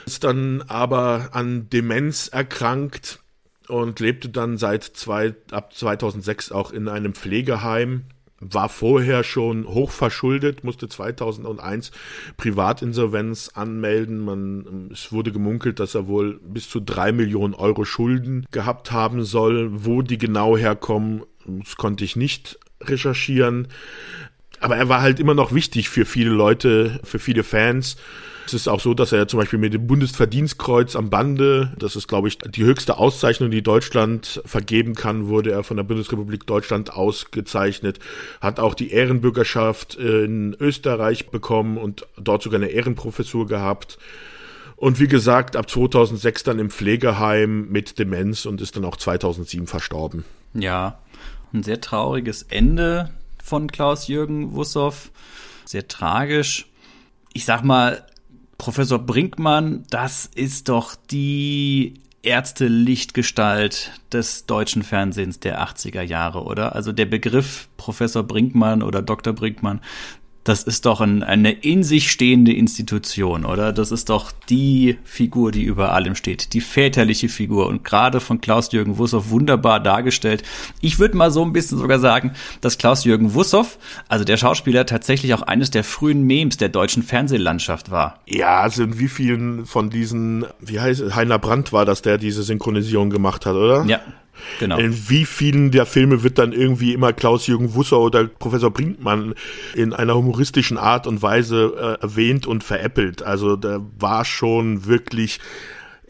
Ist dann aber an Demenz erkrankt und lebte dann seit zwei, ab 2006 auch in einem Pflegeheim war vorher schon hoch verschuldet, musste 2001 Privatinsolvenz anmelden. Man, es wurde gemunkelt, dass er wohl bis zu drei Millionen Euro Schulden gehabt haben soll. Wo die genau herkommen, das konnte ich nicht recherchieren. Aber er war halt immer noch wichtig für viele Leute, für viele Fans. Es ist auch so, dass er zum Beispiel mit dem Bundesverdienstkreuz am Bande, das ist, glaube ich, die höchste Auszeichnung, die Deutschland vergeben kann, wurde er von der Bundesrepublik Deutschland ausgezeichnet, hat auch die Ehrenbürgerschaft in Österreich bekommen und dort sogar eine Ehrenprofessur gehabt. Und wie gesagt, ab 2006 dann im Pflegeheim mit Demenz und ist dann auch 2007 verstorben. Ja, ein sehr trauriges Ende von Klaus-Jürgen Wussow. Sehr tragisch. Ich sag mal, Professor Brinkmann, das ist doch die Ärzte-Lichtgestalt des deutschen Fernsehens der 80er Jahre, oder? Also der Begriff Professor Brinkmann oder Dr. Brinkmann, das ist doch ein, eine in sich stehende Institution, oder? Das ist doch die Figur, die über allem steht, die väterliche Figur und gerade von Klaus-Jürgen Wussow wunderbar dargestellt. Ich würde mal so ein bisschen sogar sagen, dass Klaus-Jürgen Wussow, also der Schauspieler, tatsächlich auch eines der frühen Memes der deutschen Fernsehlandschaft war. Ja, also in wie vielen von diesen, wie heißt Heiner Brandt war das, der diese Synchronisierung gemacht hat, oder? Ja, Genau. In wie vielen der Filme wird dann irgendwie immer Klaus-Jürgen Wusser oder Professor Brinkmann in einer humoristischen Art und Weise äh, erwähnt und veräppelt? Also da war schon wirklich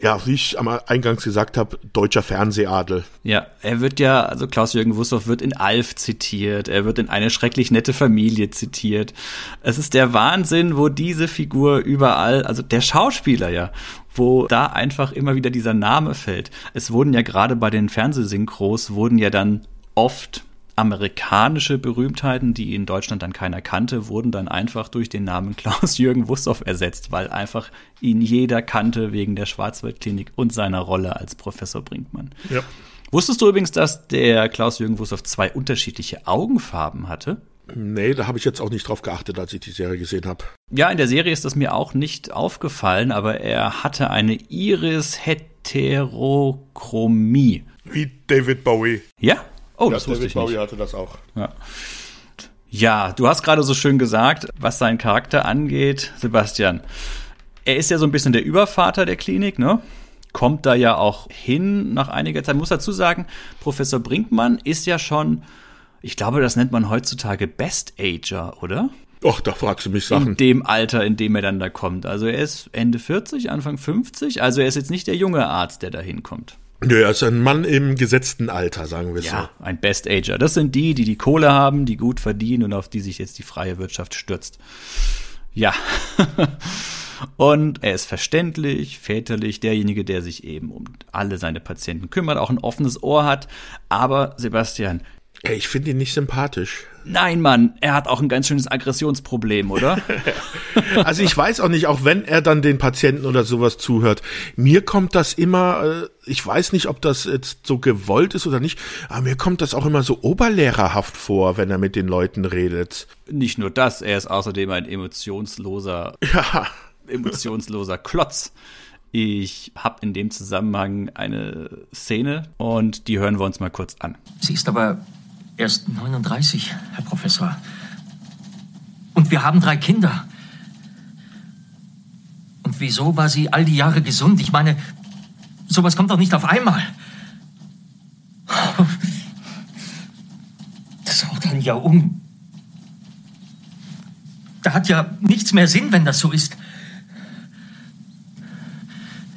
ja, wie ich am Eingangs gesagt habe, deutscher Fernsehadel. Ja, er wird ja, also Klaus-Jürgen Wussow wird in Alf zitiert, er wird in eine schrecklich nette Familie zitiert. Es ist der Wahnsinn, wo diese Figur überall, also der Schauspieler ja, wo da einfach immer wieder dieser Name fällt. Es wurden ja gerade bei den Fernsehsynchros wurden ja dann oft amerikanische Berühmtheiten, die in Deutschland dann keiner kannte, wurden dann einfach durch den Namen Klaus-Jürgen Wussow ersetzt, weil einfach ihn jeder kannte wegen der Schwarzwaldklinik und seiner Rolle als Professor Brinkmann. Ja. Wusstest du übrigens, dass der Klaus-Jürgen Wussow zwei unterschiedliche Augenfarben hatte? Nee, da habe ich jetzt auch nicht drauf geachtet, als ich die Serie gesehen habe. Ja, in der Serie ist das mir auch nicht aufgefallen, aber er hatte eine Iris-Heterochromie. Wie David Bowie. Ja? Oh, ja, das David wusste ich Bowie nicht. hatte das auch. Ja. Ja, du hast gerade so schön gesagt, was seinen Charakter angeht, Sebastian. Er ist ja so ein bisschen der Übervater der Klinik, ne? Kommt da ja auch hin nach einiger Zeit. Muss dazu sagen, Professor Brinkmann ist ja schon ich glaube, das nennt man heutzutage Best Ager, oder? Och, da fragst du mich Sachen. In dem Alter, in dem er dann da kommt. Also er ist Ende 40, Anfang 50. Also er ist jetzt nicht der junge Arzt, der da hinkommt. Nö, er ist ein Mann im gesetzten Alter, sagen wir ja, so. Ja, ein Best Ager. Das sind die, die die Kohle haben, die gut verdienen und auf die sich jetzt die freie Wirtschaft stürzt. Ja. Und er ist verständlich, väterlich, derjenige, der sich eben um alle seine Patienten kümmert, auch ein offenes Ohr hat. Aber Sebastian, ich finde ihn nicht sympathisch. Nein, Mann, er hat auch ein ganz schönes Aggressionsproblem, oder? also ich weiß auch nicht, auch wenn er dann den Patienten oder sowas zuhört, mir kommt das immer, äh, ich weiß nicht, ob das jetzt so gewollt ist oder nicht, aber mir kommt das auch immer so oberlehrerhaft vor, wenn er mit den Leuten redet. Nicht nur das, er ist außerdem ein emotionsloser, ja. emotionsloser Klotz. Ich habe in dem Zusammenhang eine Szene und die hören wir uns mal kurz an. Sie ist aber Erst 39, Herr Professor. Und wir haben drei Kinder. Und wieso war sie all die Jahre gesund? Ich meine, sowas kommt doch nicht auf einmal. Das haut dann ja um. Da hat ja nichts mehr Sinn, wenn das so ist.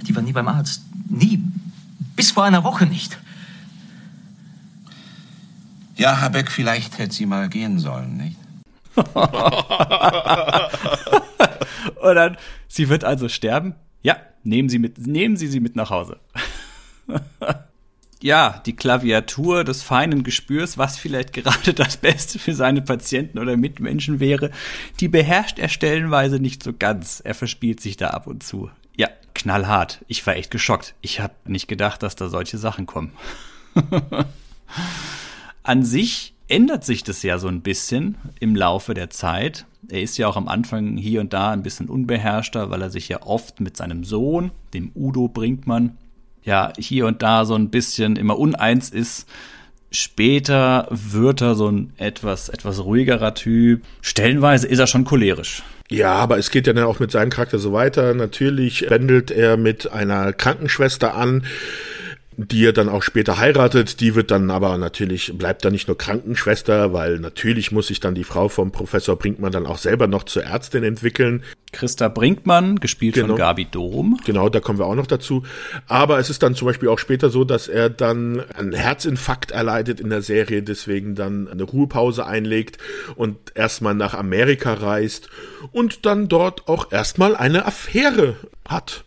Die war nie beim Arzt. Nie. Bis vor einer Woche nicht. Ja, Habeck, vielleicht hätte sie mal gehen sollen, nicht? Und dann, sie wird also sterben? Ja, nehmen Sie, mit, nehmen Sie sie mit nach Hause. ja, die Klaviatur des feinen Gespürs, was vielleicht gerade das Beste für seine Patienten oder Mitmenschen wäre, die beherrscht er stellenweise nicht so ganz. Er verspielt sich da ab und zu. Ja, knallhart. Ich war echt geschockt. Ich habe nicht gedacht, dass da solche Sachen kommen. An sich ändert sich das ja so ein bisschen im Laufe der Zeit. Er ist ja auch am Anfang hier und da ein bisschen unbeherrschter, weil er sich ja oft mit seinem Sohn, dem Udo Brinkmann, ja hier und da so ein bisschen immer uneins ist. Später wird er so ein etwas, etwas ruhigerer Typ. Stellenweise ist er schon cholerisch. Ja, aber es geht ja dann auch mit seinem Charakter so weiter. Natürlich wendelt er mit einer Krankenschwester an, die er dann auch später heiratet. Die wird dann aber natürlich, bleibt dann nicht nur Krankenschwester, weil natürlich muss sich dann die Frau vom Professor Brinkmann dann auch selber noch zur Ärztin entwickeln. Christa Brinkmann, gespielt Genau. von Gabi Dom. Genau, da kommen wir auch noch dazu. Aber es ist dann zum Beispiel auch später so, dass er dann einen Herzinfarkt erleidet in der Serie, deswegen dann eine Ruhepause einlegt und erstmal nach Amerika reist und dann dort auch erstmal eine Affäre hat.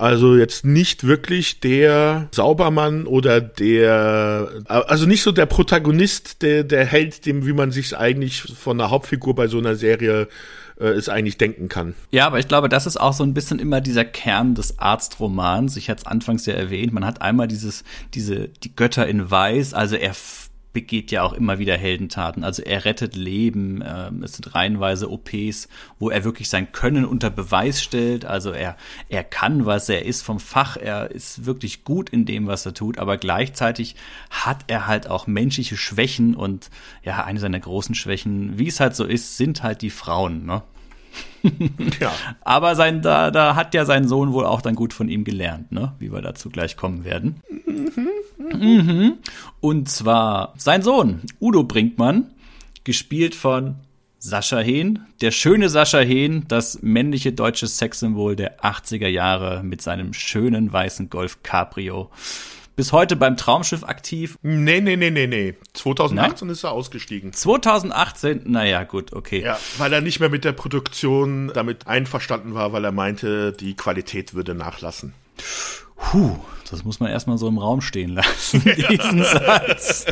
Also jetzt nicht wirklich der Saubermann oder der, also nicht so der Protagonist, der, der Held, dem, wie man sich eigentlich von der Hauptfigur bei so einer Serie äh, es eigentlich denken kann. Ja, aber ich glaube, das ist auch so ein bisschen immer dieser Kern des Arztromans. Ich hatte es anfangs ja erwähnt. Man hat einmal dieses, diese, die Götter in Weiß. Also er begeht ja auch immer wieder Heldentaten. Also er rettet Leben. Ähm, es sind reihenweise OPs, wo er wirklich sein Können unter Beweis stellt. Also er, er kann was. Er ist vom Fach. Er ist wirklich gut in dem, was er tut. Aber gleichzeitig hat er halt auch menschliche Schwächen. Und ja, eine seiner großen Schwächen, wie es halt so ist, sind halt die Frauen, ne? Ja. Aber sein, da, da hat ja sein Sohn wohl auch dann gut von ihm gelernt, ne? Wie wir dazu gleich kommen werden. Mhm. Und zwar sein Sohn, Udo Brinkmann, gespielt von Sascha Hehn, der schöne Sascha Hehn, das männliche deutsche Sexsymbol der 80er Jahre mit seinem schönen weißen Golf Cabrio. Bis heute beim Traumschiff aktiv. Nee, nee, nee, nee, nee. 2018 ist er ausgestiegen. 2018, naja, gut, okay. Ja, weil er nicht mehr mit der Produktion damit einverstanden war, weil er meinte, die Qualität würde nachlassen. Puh, das muss man erstmal so im Raum stehen lassen, diesen Satz.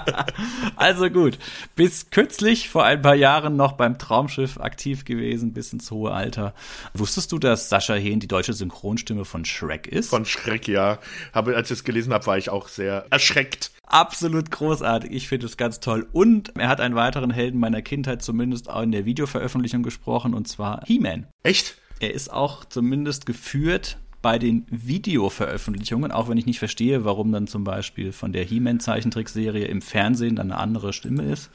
also gut, bis kürzlich, vor ein paar Jahren noch beim Traumschiff aktiv gewesen, bis ins hohe Alter. Wusstest du, dass Sascha Hehn die deutsche Synchronstimme von Shrek ist? Von Schreck, ja. Habe, als ich es gelesen habe, war ich auch sehr erschreckt. Absolut großartig. Ich finde es ganz toll. Und er hat einen weiteren Helden meiner Kindheit zumindest auch in der Videoveröffentlichung gesprochen, und zwar He-Man. Echt? Er ist auch zumindest geführt bei den Videoveröffentlichungen, auch wenn ich nicht verstehe, warum dann zum Beispiel von der He-Man-Zeichentrickserie im Fernsehen dann eine andere Stimme ist.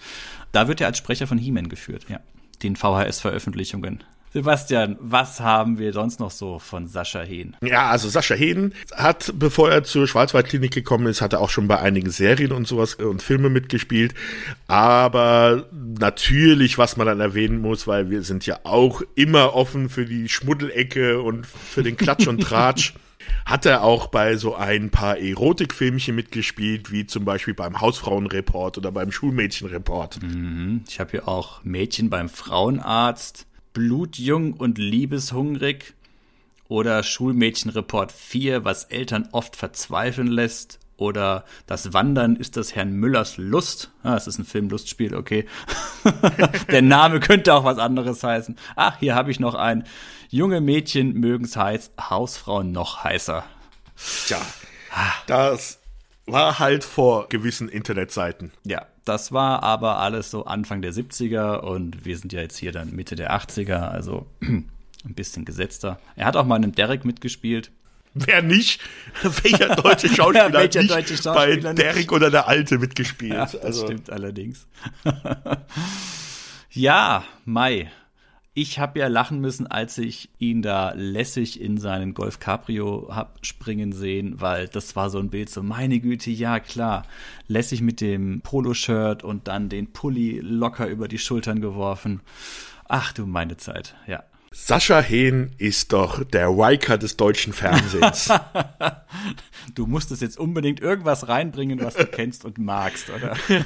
Da wird er als Sprecher von He-Man geführt, ja. Den VHS-Veröffentlichungen. Sebastian, was haben wir sonst noch so von Sascha Hehn? Ja, also Sascha Heden hat, bevor er zur Schwarzwaldklinik gekommen ist, hat er auch schon bei einigen Serien und sowas und Filme mitgespielt. Aber natürlich, was man dann erwähnen muss, weil wir sind ja auch immer offen für die Schmuddelecke und für den Klatsch und Tratsch. Hat er auch bei so ein paar Erotikfilmchen mitgespielt, wie zum Beispiel beim Hausfrauenreport oder beim Schulmädchenreport. Ich habe hier auch Mädchen beim Frauenarzt, Blutjung und liebeshungrig oder Schulmädchenreport 4, was Eltern oft verzweifeln lässt oder das Wandern ist das Herrn Müllers Lust. Ah, es ist ein Film Lustspiel, okay. Der Name könnte auch was anderes heißen. Ach, hier habe ich noch ein junge Mädchen mögen's heiß, Hausfrauen noch heißer. Tja, das war halt vor gewissen Internetseiten. Ja, das war aber alles so Anfang der 70er und wir sind ja jetzt hier dann Mitte der 80er, also ein bisschen gesetzter. Er hat auch mal in einem Derek mitgespielt. Wer nicht? Welcher deutsche Schauspieler welcher hat nicht deutsche bei Schauspieler nicht? Derek oder der Alte mitgespielt? Ja, das also, stimmt allerdings. ja, Mai. Ich habe ja lachen müssen, als ich ihn da lässig in seinen Golf Cabrio hab springen sehen, weil das war so ein Bild so, meine Güte, ja klar, lässig mit dem Poloshirt und dann den Pulli locker über die Schultern geworfen. Ach du meine Zeit, ja. Sascha Hehn ist doch der Riker des deutschen Fernsehens. Du musstest jetzt unbedingt irgendwas reinbringen, was du kennst und magst, oder?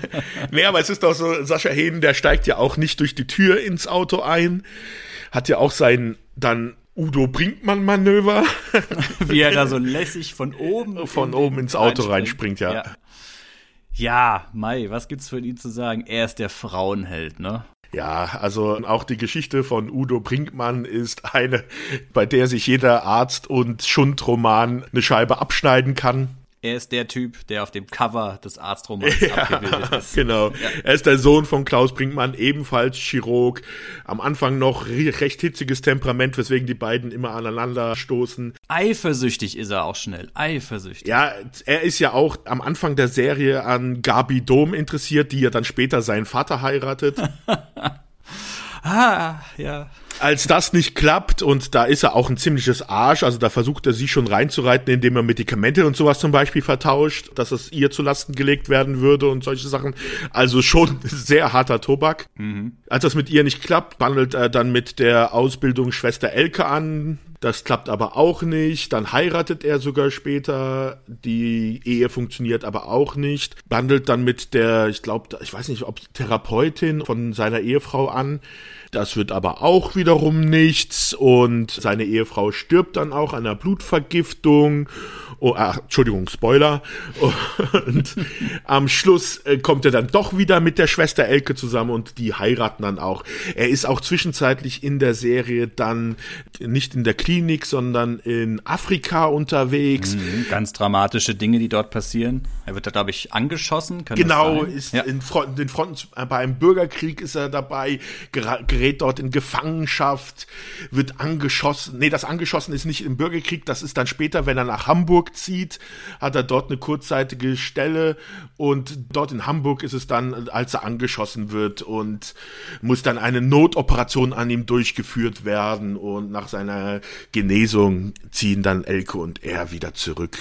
nee, aber es ist doch so, Sascha Hehn, der steigt ja auch nicht durch die Tür ins Auto ein, hat ja auch sein dann Udo Brinkmann-Manöver Wie er da so lässig von oben von in oben ins Auto reinspringt, ja. Ja. Ja, Mai, was gibt's für ihn zu sagen? Er ist der Frauenheld, ne? Ja, also auch die Geschichte von Udo Brinkmann ist eine, bei der sich jeder Arzt und Schundroman eine Scheibe abschneiden kann. Er ist der Typ, der auf dem Cover des Arztromans abgebildet ist. Genau. Er ist der Sohn von Klaus Brinkmann, ebenfalls Chirurg. Am Anfang noch re- recht hitziges Temperament, weswegen die beiden immer aneinander stoßen. Eifersüchtig ist er auch schnell. Eifersüchtig. Ja, er ist ja auch am Anfang der Serie an Gabi Dom interessiert, die ja dann später seinen Vater heiratet. Ah, ja. Als das nicht klappt und da ist er auch ein ziemliches Arsch, also da versucht er sie schon reinzureiten, indem er Medikamente und sowas zum Beispiel vertauscht, dass es ihr zu Lasten gelegt werden würde und solche Sachen. Also schon sehr harter Tobak. Mhm. Als das mit ihr nicht klappt, bandelt er dann mit der Ausbildung Schwester Elke an, das klappt aber auch nicht. Dann heiratet er sogar später. Die Ehe funktioniert aber auch nicht. Bandelt dann mit der, ich glaube, ich weiß nicht, ob Therapeutin von seiner Ehefrau an. Das wird aber auch wiederum nichts und seine Ehefrau stirbt dann auch an einer Blutvergiftung. Oh, ach, Entschuldigung, Spoiler. Und am Schluss äh, kommt er dann doch wieder mit der Schwester Elke zusammen und die heiraten dann auch. Er ist auch zwischenzeitlich in der Serie dann nicht in der Klinik, sondern in Afrika unterwegs. Mhm, ganz dramatische Dinge, die dort passieren. Er wird da, glaube ich, angeschossen. Kann genau, ist ja. in Front, den Fronten, bei einem Bürgerkrieg ist er dabei, gerät dort in Gefangenschaft, wird angeschossen. Nee, das angeschossen ist nicht im Bürgerkrieg, das ist dann später, wenn er nach Hamburg zieht, hat er dort eine kurzzeitige Stelle und dort in Hamburg ist es dann, als er angeschossen wird und muss dann eine Notoperation an ihm durchgeführt werden und nach seiner Genesung ziehen dann Elke und er wieder zurück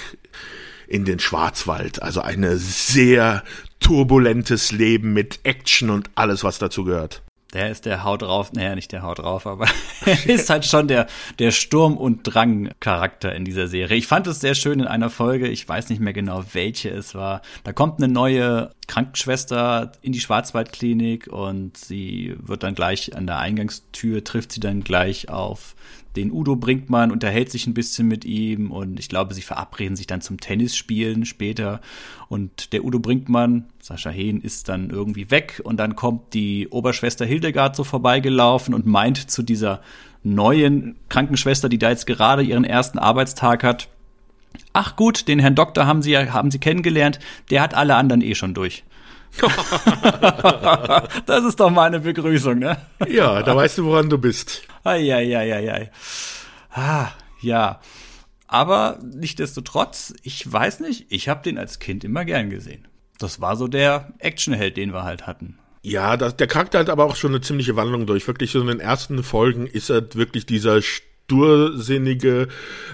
in den Schwarzwald. Also ein sehr turbulentes Leben mit Action und alles, was dazu gehört. Der ist der Haut drauf, naja, nicht der Haut drauf, aber er ist halt schon der, der Sturm- und Drang-Charakter in dieser Serie. Ich fand es sehr schön in einer Folge, ich weiß nicht mehr genau, welche es war. Da kommt eine neue Krankenschwester in die Schwarzwaldklinik und sie wird dann gleich an der Eingangstür, trifft sie dann gleich auf den Udo Brinkmann, unterhält sich ein bisschen mit ihm und ich glaube, sie verabreden sich dann zum Tennisspielen später. Und der Udo Brinkmann, Sascha Hehn, ist dann irgendwie weg und dann kommt die Oberschwester Hildegard so vorbeigelaufen und meint zu dieser neuen Krankenschwester, die da jetzt gerade ihren ersten Arbeitstag hat, ach gut, den Herrn Doktor haben Sie haben Sie kennengelernt, der hat alle anderen eh schon durch. das ist doch meine Begrüßung, ne? Ja, da weißt du, woran du bist. Eieieiei. Ah, ja. Aber nichtdestotrotz, ich weiß nicht, ich habe den als Kind immer gern gesehen. Das war so der Actionheld, den wir halt hatten. Ja, das, der Charakter hat aber auch schon eine ziemliche Wandlung durch. Wirklich so in den ersten Folgen ist er wirklich dieser stursinnige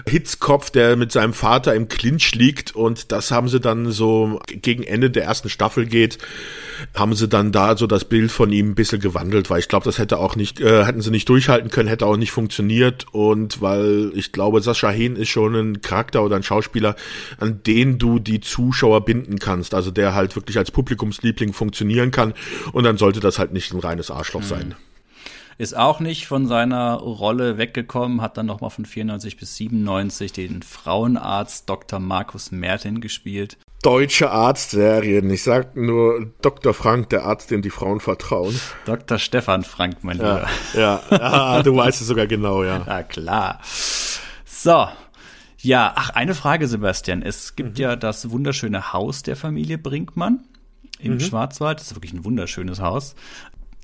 Hitzkopf, der mit seinem Vater im Clinch liegt. Und das haben sie dann so gegen Ende der ersten Staffel geht, haben sie dann da so das Bild von ihm ein bisschen gewandelt, weil ich glaube, das hätte auch nicht, äh, hätten sie nicht durchhalten können, hätte auch nicht funktioniert. Und weil ich glaube, Sascha Hehn ist schon ein Charakter oder ein Schauspieler, an den du die Zuschauer binden kannst, also der halt wirklich als Publikumsliebling funktionieren kann. Und dann sollte das halt nicht ein reines Arschloch mhm. sein. Ist auch nicht von seiner Rolle weggekommen, hat dann nochmal von 94 bis 97 den Frauenarzt Dr. Markus Mertin gespielt. Deutsche Arztserien. Ich sag nur Dr. Frank, der Arzt, dem die Frauen vertrauen. Dr. Stefan Frank, mein Lieber. Ja, ja. Ah, du weißt es sogar genau, ja. Ja, klar. So, ja, ach, eine Frage, Sebastian. Es gibt mhm. ja das wunderschöne Haus der Familie Brinkmann im mhm. Schwarzwald. Das ist wirklich ein wunderschönes Haus.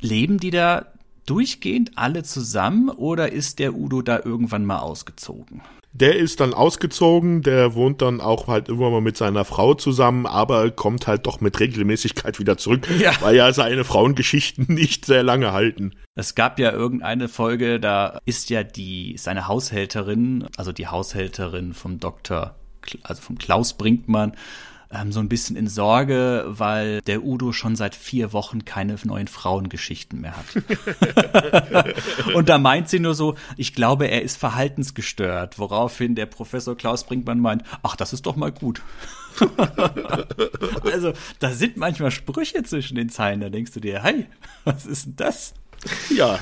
Leben die da durchgehend alle zusammen oder ist der Udo da irgendwann mal ausgezogen? Der ist dann ausgezogen, der wohnt dann auch halt irgendwann mal mit seiner Frau zusammen, aber kommt halt doch mit Regelmäßigkeit wieder zurück, ja. weil ja seine Frauengeschichten nicht sehr lange halten. Es gab ja irgendeine Folge, da ist ja die, seine Haushälterin, also die Haushälterin vom Doktor, also vom Klaus Brinkmann, ähm, so ein bisschen in Sorge, weil der Udo schon seit vier Wochen keine neuen Frauengeschichten mehr hat. und da meint sie nur so, ich glaube, er ist verhaltensgestört, woraufhin der Professor Klaus Brinkmann meint, ach, das ist doch mal gut. also, da sind manchmal Sprüche zwischen den Zeilen, da denkst du dir, hey, was ist denn das? Ja.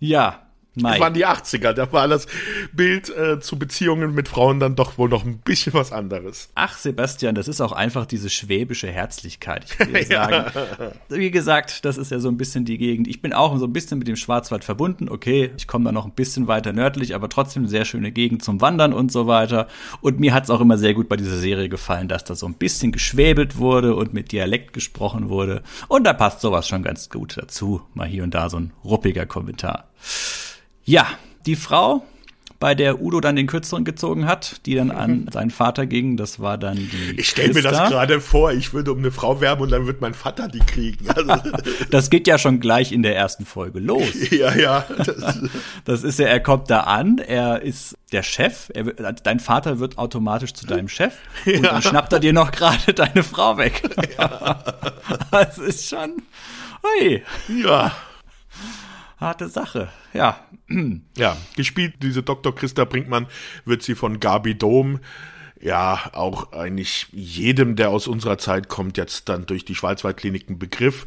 Ja, Das waren die 80er, da war das Bild äh, zu Beziehungen mit Frauen dann doch wohl noch ein bisschen was anderes. Ach, Sebastian, das ist auch einfach diese schwäbische Herzlichkeit. Ich will sagen, wie gesagt, das ist ja so ein bisschen die Gegend. Ich bin auch so ein bisschen mit dem Schwarzwald verbunden. Okay, ich komme da noch ein bisschen weiter nördlich, aber trotzdem eine sehr schöne Gegend zum Wandern und so weiter. Und mir hat es auch immer sehr gut bei dieser Serie gefallen, dass da so ein bisschen geschwäbelt wurde und mit Dialekt gesprochen wurde. Und da passt sowas schon ganz gut dazu. Mal hier und da so ein ruppiger Kommentar. Ja, die Frau bei der Udo dann den Kürzeren gezogen hat, die dann an seinen Vater ging. Das war dann die. Ich stelle mir das gerade vor, ich würde um eine Frau werben und dann wird mein Vater die kriegen. Also das geht ja schon gleich in der ersten Folge los. ja, ja. Das, das ist ja, er kommt da an, er ist der Chef, er, dein Vater wird automatisch zu deinem Chef und ja. dann schnappt er dir noch gerade deine Frau weg. Ja. Das ist schon. Ui. Ja harte Sache. Ja. Ja, gespielt, diese Dr. Christa Brinkmann wird sie von Gabi Dom. Ja, auch eigentlich jedem, der aus unserer Zeit kommt, jetzt dann durch die Schwarzwaldkliniken Begriff.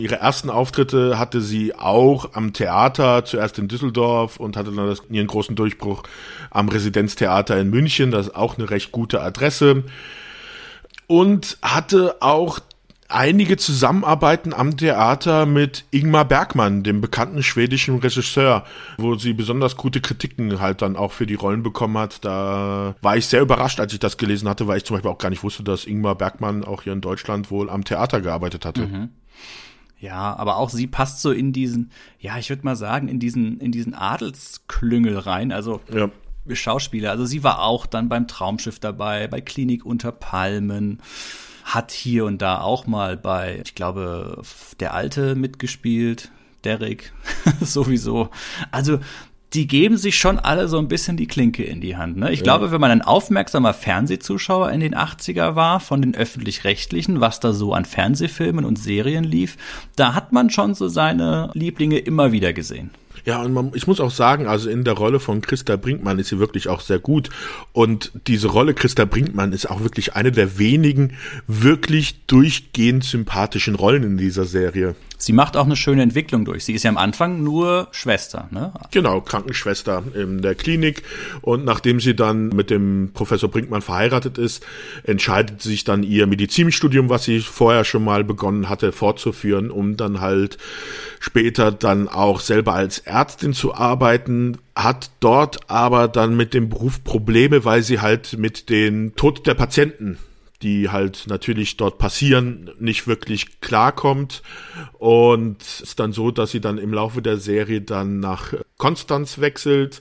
Ihre ersten Auftritte hatte sie auch am Theater, zuerst in Düsseldorf und hatte dann das, ihren großen Durchbruch am Residenztheater in München. Das ist auch eine recht gute Adresse. Und hatte auch einige Zusammenarbeiten am Theater mit Ingmar Bergmann, dem bekannten schwedischen Regisseur, wo sie besonders gute Kritiken halt dann auch für die Rollen bekommen hat. Da war ich sehr überrascht, als ich das gelesen hatte, weil ich zum Beispiel auch gar nicht wusste, dass Ingmar Bergmann auch hier in Deutschland wohl am Theater gearbeitet hatte. Mhm. Ja, aber auch sie passt so in diesen, ja, ich würde mal sagen, in diesen, in diesen Adelsklüngel rein. Also ja. Schauspieler. Also sie war auch dann beim Traumschiff dabei, bei Klinik unter Palmen hat hier und da auch mal bei, ich glaube, der Alte mitgespielt, Derek sowieso. Also die geben sich schon alle so ein bisschen die Klinke in die Hand. Ne? Ich ja. glaube, wenn man ein aufmerksamer Fernsehzuschauer in den 80er war, von den öffentlich-rechtlichen, was da so an Fernsehfilmen und Serien lief, da hat man schon so seine Lieblinge immer wieder gesehen. Ja, und man, ich muss auch sagen, also in der Rolle von Christa Brinkmann ist sie wirklich auch sehr gut. Und diese Rolle Christa Brinkmann ist auch wirklich eine der wenigen wirklich durchgehend sympathischen Rollen in dieser Serie. Sie macht auch eine schöne Entwicklung durch. Sie ist ja am Anfang nur Schwester, ne? Genau, Krankenschwester in der Klinik. Und nachdem sie dann mit dem Professor Brinkmann verheiratet ist, entscheidet sich dann ihr Medizinstudium, was sie vorher schon mal begonnen hatte, fortzuführen, um dann halt später dann auch selber als Ärztin zu arbeiten, hat dort aber dann mit dem Beruf Probleme, weil sie halt mit den Tod der Patienten die halt natürlich dort passieren, nicht wirklich klarkommt. Und es ist dann so, dass sie dann im Laufe der Serie dann nach Konstanz wechselt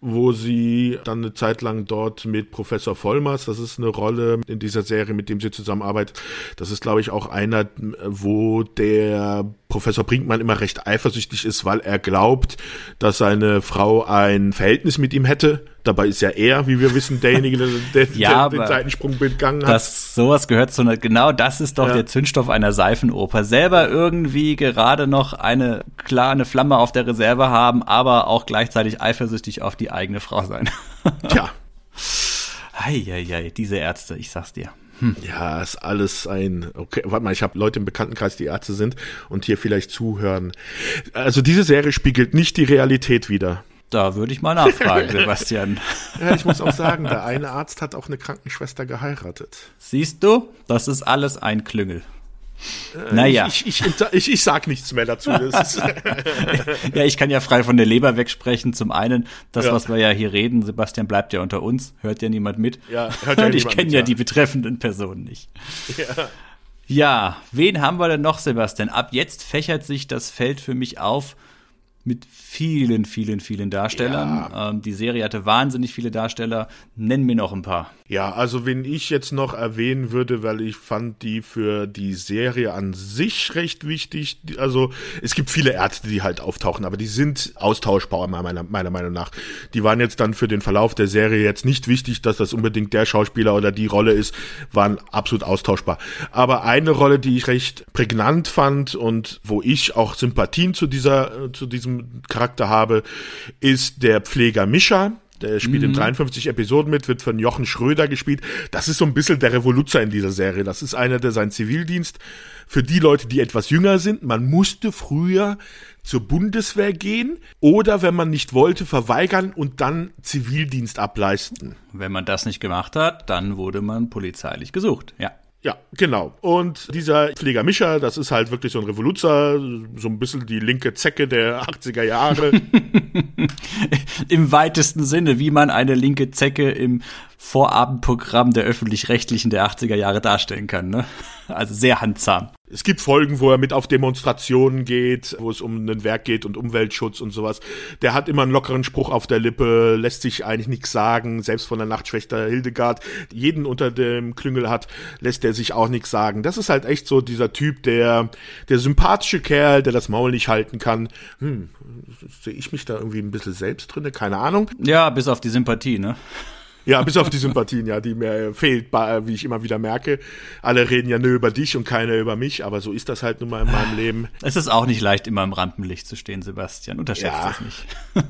wo sie dann eine Zeit lang dort mit Professor Vollmers, das ist eine Rolle in dieser Serie, mit dem sie zusammenarbeitet. Das ist, glaube ich, auch einer, wo der Professor Brinkmann immer recht eifersüchtig ist, weil er glaubt, dass seine Frau ein Verhältnis mit ihm hätte. Dabei ist ja er, wie wir wissen, derjenige, der, ja, den Seitensprung begangen hat. Das, sowas gehört zu einer, genau das ist doch ja. der Zündstoff einer Seifenoper. Selber irgendwie gerade noch eine klare Flamme auf der Reserve haben, aber auch gleichzeitig eifersüchtig auf die eigene Frau sein. Tja. Eieiei, diese Ärzte, ich sag's dir. Hm. Ja, ist alles ein. Okay, warte mal, ich habe Leute im Bekanntenkreis, die Ärzte sind und hier vielleicht zuhören. Also diese Serie spiegelt nicht die Realität wider. Da würde ich mal nachfragen, Sebastian. ja, ich muss auch sagen, der eine Arzt hat auch eine Krankenschwester geheiratet. Siehst du, das ist alles ein Klüngel. Äh, naja. Ich, ich, ich, ich, sag nichts mehr dazu. ja, ich kann ja frei von der Leber wegsprechen. Zum einen, das, ja. was wir ja hier reden, Sebastian bleibt ja unter uns, hört ja niemand mit. Ja, hört ja Und ich kenne ja, ja die betreffenden Personen nicht. Ja. Ja, wen haben wir denn noch, Sebastian? Ab jetzt fächert sich das Feld für mich auf mit vielen, vielen, vielen Darstellern. Ja. Ähm, die Serie hatte wahnsinnig viele Darsteller. Nenn mir noch ein paar. Ja, also wen ich jetzt noch erwähnen würde, weil ich fand die für die Serie an sich recht wichtig. Also es gibt viele Ärzte, die halt auftauchen, aber die sind austauschbar meiner, meiner Meinung nach. Die waren jetzt dann für den Verlauf der Serie jetzt nicht wichtig, dass das unbedingt der Schauspieler oder die Rolle ist, waren absolut austauschbar. Aber eine Rolle, die ich recht prägnant fand und wo ich auch Sympathien zu dieser, zu diesem Charakter habe, ist der Pfleger Mischa der spielt mhm. in 53 Episoden mit, wird von Jochen Schröder gespielt. Das ist so ein bisschen der Revoluzer in dieser Serie. Das ist einer, der seinen Zivildienst für die Leute, die etwas jünger sind. Man musste früher zur Bundeswehr gehen oder wenn man nicht wollte, verweigern und dann Zivildienst ableisten. Wenn man das nicht gemacht hat, dann wurde man polizeilich gesucht, ja. Ja, genau. Und dieser Pfleger Mischa, das ist halt wirklich so ein Revoluzer, so ein bisschen die linke Zecke der 80er Jahre. Im weitesten Sinne, wie man eine linke Zecke im Vorabendprogramm der öffentlich-rechtlichen der 80er Jahre darstellen kann. Ne? Also sehr handsam. Es gibt Folgen, wo er mit auf Demonstrationen geht, wo es um ein Werk geht und Umweltschutz und sowas. Der hat immer einen lockeren Spruch auf der Lippe, lässt sich eigentlich nichts sagen, selbst von der Nachtschwächter Hildegard. Jeden unter dem Klüngel hat, lässt er sich auch nichts sagen. Das ist halt echt so dieser Typ, der, der sympathische Kerl, der das Maul nicht halten kann. Hm, sehe ich mich da irgendwie ein bisschen selbst drinne? Keine Ahnung. Ja, bis auf die Sympathie, ne? Ja, bis auf die Sympathien, ja, die mir fehlt, wie ich immer wieder merke. Alle reden ja nur über dich und keiner über mich, aber so ist das halt nun mal in meinem Leben. Es ist auch nicht leicht, immer im Rampenlicht zu stehen, Sebastian. Unterschätzt ja. das nicht.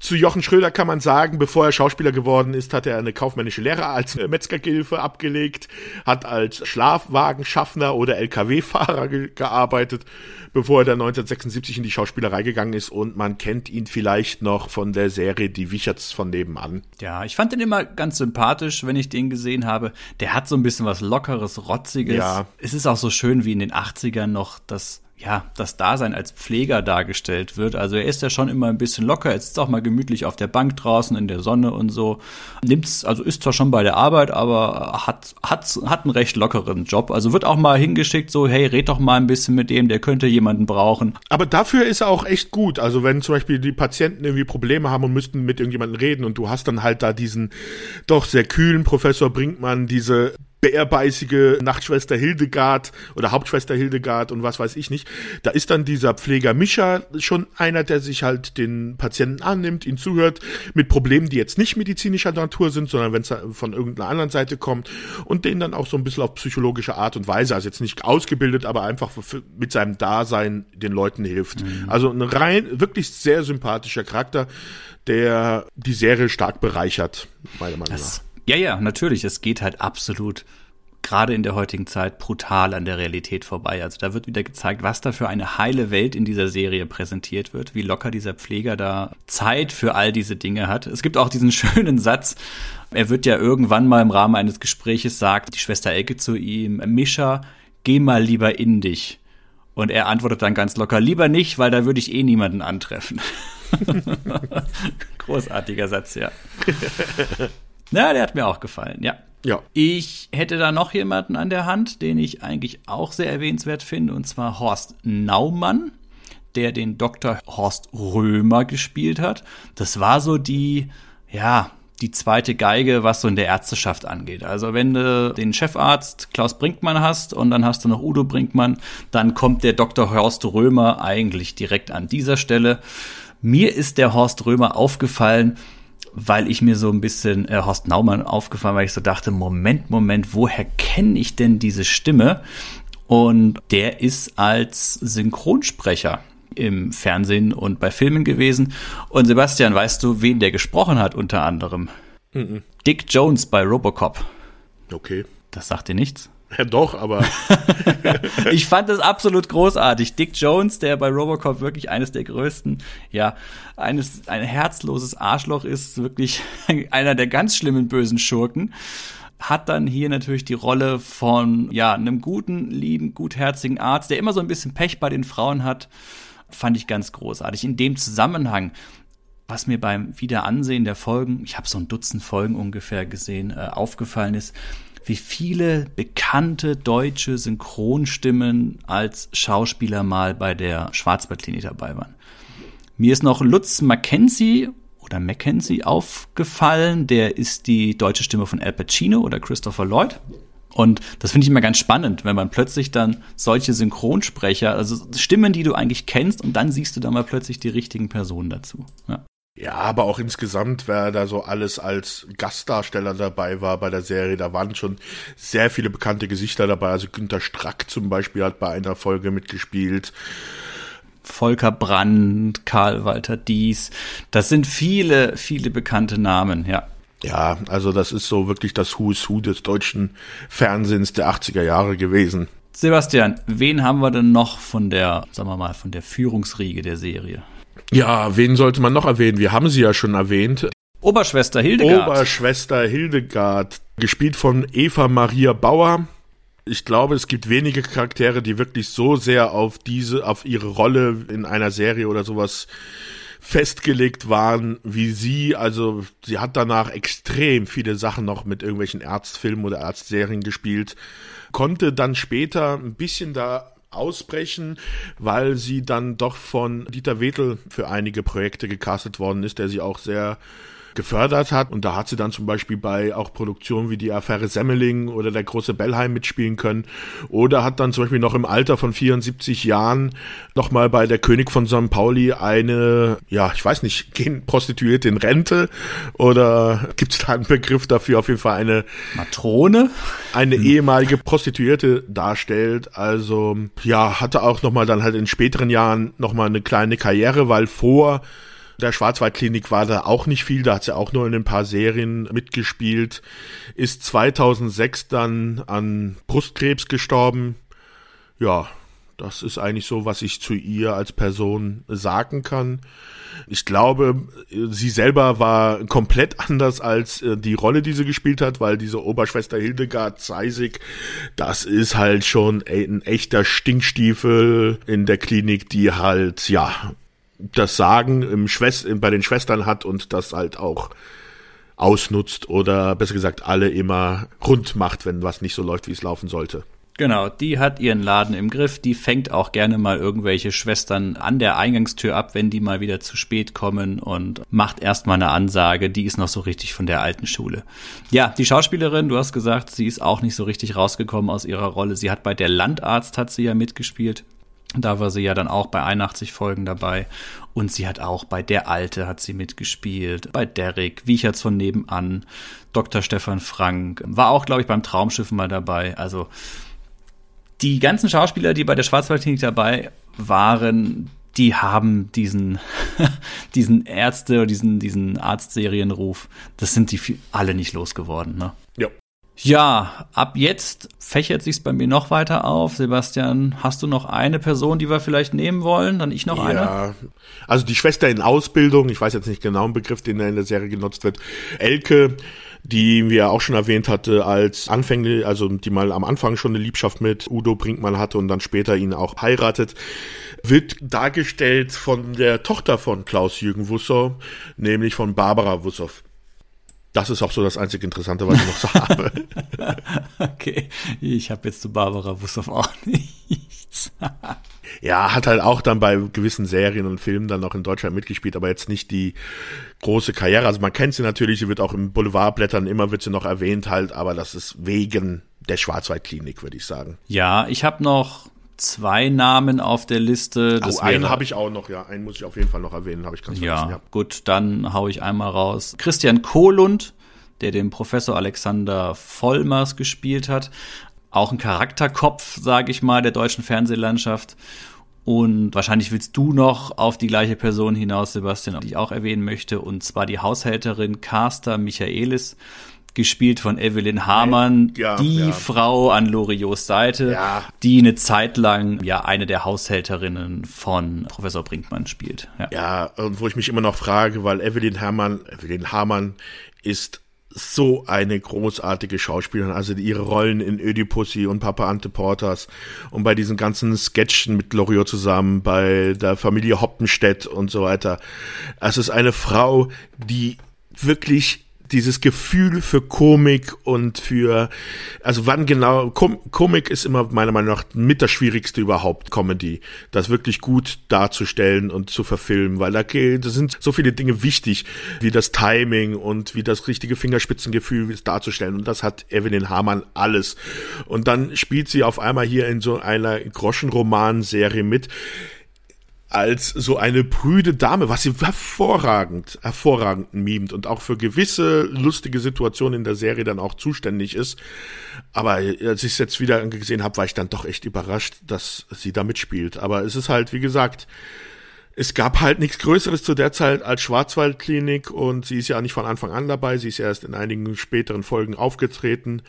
Zu Jochen Schröder kann man sagen, bevor er Schauspieler geworden ist, hat er eine kaufmännische Lehre als Metzgergehilfe abgelegt, hat als Schlafwagenschaffner oder LKW-Fahrer ge gearbeitet, bevor er dann 1976 in die Schauspielerei gegangen ist und man kennt ihn vielleicht noch von der Serie Die Wicherts von nebenan. Ja, ich fand den immer ganz sympathisch, wenn ich den gesehen habe. Der hat so ein bisschen was Lockeres, Rotziges. Ja. Es ist auch so schön wie in den 80ern noch das ja, das Dasein als Pfleger dargestellt wird. Also er ist ja schon immer ein bisschen locker, er sitzt auch mal gemütlich auf der Bank draußen in der Sonne und so. Nimmt's, also ist zwar schon bei der Arbeit, aber hat, hat, hat einen recht lockeren Job. Also wird auch mal hingeschickt, so, hey, red doch mal ein bisschen mit dem, der könnte jemanden brauchen. Aber dafür ist er auch echt gut. Also wenn zum Beispiel die Patienten irgendwie Probleme haben und müssten mit irgendjemandem reden und du hast dann halt da diesen doch sehr kühlen Professor Brinkmann, diese bärbeißige Nachtschwester Hildegard oder Hauptschwester Hildegard und was weiß ich nicht. Da ist dann dieser Pfleger Mischa schon einer, der sich halt den Patienten annimmt, ihn zuhört, mit Problemen, die jetzt nicht medizinischer Natur sind, sondern wenn es von irgendeiner anderen Seite kommt und den dann auch so ein bisschen auf psychologische Art und Weise, also jetzt nicht ausgebildet, aber einfach mit seinem Dasein den Leuten hilft. Mhm. Also ein rein, wirklich sehr sympathischer Charakter, der die Serie stark bereichert, meiner Meinung nach. Ja, ja, natürlich. Es geht halt absolut gerade in der heutigen Zeit brutal an der Realität vorbei. Also da wird wieder gezeigt, was da für eine heile Welt in dieser Serie präsentiert wird, wie locker dieser Pfleger da Zeit für all diese Dinge hat. Es gibt auch diesen schönen Satz, er wird ja irgendwann mal im Rahmen eines Gespräches sagt, die Schwester Elke zu ihm, Mischa, geh mal lieber in dich. Und er antwortet dann ganz locker, lieber nicht, weil da würde ich eh niemanden antreffen. Großartiger Satz, ja. Ja, der hat mir auch gefallen, ja. Ja. Ich hätte da noch jemanden an der Hand, den ich eigentlich auch sehr erwähnenswert finde, und zwar Horst Naumann, der den Dr. Horst Römer gespielt hat. Das war so die, ja, die zweite Geige, was so in der Ärzteschaft angeht. Also wenn du den Chefarzt Klaus Brinkmann hast und dann hast du noch Udo Brinkmann, dann kommt der Dr. Horst Römer eigentlich direkt an dieser Stelle. Mir ist der Horst Römer aufgefallen, weil ich mir so ein bisschen äh, Horst Naumann aufgefallen, weil ich so dachte, Moment, Moment, woher kenne ich denn diese Stimme? Und der ist als Synchronsprecher im Fernsehen und bei Filmen gewesen. Und Sebastian, weißt du, wen der gesprochen hat unter anderem? Mm -mm. Dick Jones bei Robocop. Okay. Das sagt dir nichts? Ja, doch, aber. ich fand das absolut großartig. Dick Jones, der bei Robocop wirklich eines der größten, ja, eines, ein herzloses Arschloch ist, wirklich einer der ganz schlimmen bösen Schurken, hat dann hier natürlich die Rolle von, ja, einem guten, lieben, gutherzigen Arzt, der immer so ein bisschen Pech bei den Frauen hat. Fand ich ganz großartig. In dem Zusammenhang, was mir beim Wiederansehen der Folgen, ich habe so ein Dutzend Folgen ungefähr gesehen, äh, aufgefallen ist, wie viele bekannte deutsche Synchronstimmen als Schauspieler mal bei der Schwarzwaldklinik dabei waren. Mir ist noch Lutz Mackenzie oder Mackenzie aufgefallen. Der ist die deutsche Stimme von Al Pacino oder Christopher Lloyd. Und das finde ich immer ganz spannend, wenn man plötzlich dann solche Synchronsprecher, also Stimmen, die du eigentlich kennst, und dann siehst du da mal plötzlich die richtigen Personen dazu. Ja. Ja, aber auch insgesamt, wer da so alles als Gastdarsteller dabei war bei der Serie, da waren schon sehr viele bekannte Gesichter dabei. Also Günter Strack zum Beispiel hat bei einer Folge mitgespielt. Volker Brandt, Karl Walter Dies. Das sind viele, viele bekannte Namen, ja. Ja, also das ist so wirklich das Who is Who des deutschen Fernsehens der 80er Jahre gewesen. Sebastian, wen haben wir denn noch von der, sagen wir mal, von der Führungsriege der Serie? Ja, wen sollte man noch erwähnen? Wir haben sie ja schon erwähnt. Oberschwester Hildegard. Oberschwester Hildegard, gespielt von Eva Maria Bauer. Ich glaube, es gibt wenige Charaktere, die wirklich so sehr auf diese, auf ihre Rolle in einer Serie oder sowas festgelegt waren wie sie. Also sie hat danach extrem viele Sachen noch mit irgendwelchen Ärztfilmen oder Ärztserien gespielt, konnte dann später ein bisschen da ausbrechen, weil sie dann doch von Dieter Wedel für einige Projekte gecastet worden ist, der sie auch sehr gefördert hat. Und da hat sie dann zum Beispiel bei auch Produktionen wie die Affäre Semmeling oder der große Bellheim mitspielen können. Oder hat dann zum Beispiel noch im Alter von 74 Jahren nochmal bei der König von St. Pauli eine, ja, ich weiß nicht, gehen Prostituierte in Rente? Oder gibt es da einen Begriff dafür? Auf jeden Fall eine Matrone? Eine hm. ehemalige Prostituierte darstellt. Also, ja, hatte auch nochmal dann halt in späteren Jahren nochmal eine kleine Karriere, weil vor der Schwarzwaldklinik war da auch nicht viel, da hat sie auch nur in ein paar Serien mitgespielt, ist 2006 dann an Brustkrebs gestorben. Ja, das ist eigentlich so, was ich zu ihr als Person sagen kann. Ich glaube, sie selber war komplett anders als äh, die Rolle, die sie gespielt hat, weil diese Oberschwester Hildegard Zeisig, das ist halt schon ein echter Stinkstiefel in der Klinik, die halt, ja, das Sagen im Schwest bei den Schwestern hat und das halt auch ausnutzt oder besser gesagt alle immer rund macht, wenn was nicht so läuft, wie es laufen sollte. Genau, die hat ihren Laden im Griff, die fängt auch gerne mal irgendwelche Schwestern an der Eingangstür ab, wenn die mal wieder zu spät kommen und macht erstmal eine Ansage, die ist noch so richtig von der alten Schule. Ja, die Schauspielerin, du hast gesagt, sie ist auch nicht so richtig rausgekommen aus ihrer Rolle. Sie hat bei der Landarzt hat sie ja mitgespielt. Da war sie ja dann auch bei 81 Folgen dabei. Und sie hat auch bei Der Alte hat sie mitgespielt, bei Derek, Wiecherts von nebenan, Dr. Stefan Frank, war auch, glaube ich, beim Traumschiff mal dabei. Also die ganzen Schauspieler, die bei der Schwarzwaldklinik dabei waren, die haben diesen, diesen Ärzte, diesen, diesen Arztserienruf, das sind die alle nicht losgeworden, ne? Ja. Ja, ab jetzt fächert sich's bei mir noch weiter auf. Sebastian, hast du noch eine Person, die wir vielleicht nehmen wollen? Dann ich noch ja, eine? Also die Schwester in Ausbildung, ich weiß jetzt nicht genau den Begriff, den in der Serie genutzt wird. Elke, die wir auch schon erwähnt hatte, als Anfänglich, also die mal am Anfang schon eine Liebschaft mit Udo Brinkmann hatte und dann später ihn auch heiratet, wird dargestellt von der Tochter von Klaus-Jürgen Wussow, nämlich von Barbara Wussow. Das ist auch so das einzige Interessante, was ich noch so habe. okay, ich habe jetzt zu Barbara Wussow auch nichts. ja, hat halt auch dann bei gewissen Serien und Filmen dann auch in Deutschland mitgespielt, aber jetzt nicht die große Karriere. Also man kennt sie natürlich, sie wird auch im Boulevardblättern immer wird sie noch erwähnt halt, aber das ist wegen der Schwarzwaldklinik, würde ich sagen. Ja, ich habe noch zwei Namen auf der Liste. Das oh, einen habe ich auch noch, ja. Einen muss ich auf jeden Fall noch erwähnen, habe ich ganz ja, vergessen. Ja, gut, dann hau ich einmal raus. Christian Kohlund, der den Professor Alexander Vollmers gespielt hat. Auch ein Charakterkopf, sage ich mal, der deutschen Fernsehlandschaft. Und wahrscheinlich willst du noch auf die gleiche Person hinaus, Sebastian, die ich auch erwähnen möchte, und zwar die Haushälterin Carsta Michaelis gespielt von Evelyn Hamann, ja, die ja. Frau an Loriots Seite, ja. die eine Zeit lang ja eine der Haushälterinnen von Professor Brinkmann spielt. Ja. und wo ich mich immer noch frage, weil Evelyn Hamann, Evelyn Hamann ist so eine großartige Schauspielerin, also ihre Rollen in Ödipussy und Papa Ante Porters und bei diesen ganzen Sketchen mit Loriot zusammen, bei der Familie Hoppenstedt und so weiter. Es ist eine Frau, die wirklich dieses Gefühl für Komik und für, also wann genau, Kom Komik ist immer meiner Meinung nach mit das Schwierigste überhaupt, Comedy, das wirklich gut darzustellen und zu verfilmen, weil da, da sind so viele Dinge wichtig, wie das Timing und wie das richtige Fingerspitzengefühl darzustellen und das hat Evelyn Hamann alles. Und dann spielt sie auf einmal hier in so einer Groschenroman-Serie mit, als so eine prüde Dame, was sie hervorragend, hervorragend mimt und auch für gewisse lustige Situationen in der Serie dann auch zuständig ist. Aber als ich es jetzt wieder gesehen habe, war ich dann doch echt überrascht, dass sie da mitspielt. Aber es ist halt, wie gesagt, es gab halt nichts Größeres zu der Zeit als Schwarzwaldklinik und sie ist ja nicht von Anfang an dabei, sie ist erst in einigen späteren Folgen aufgetreten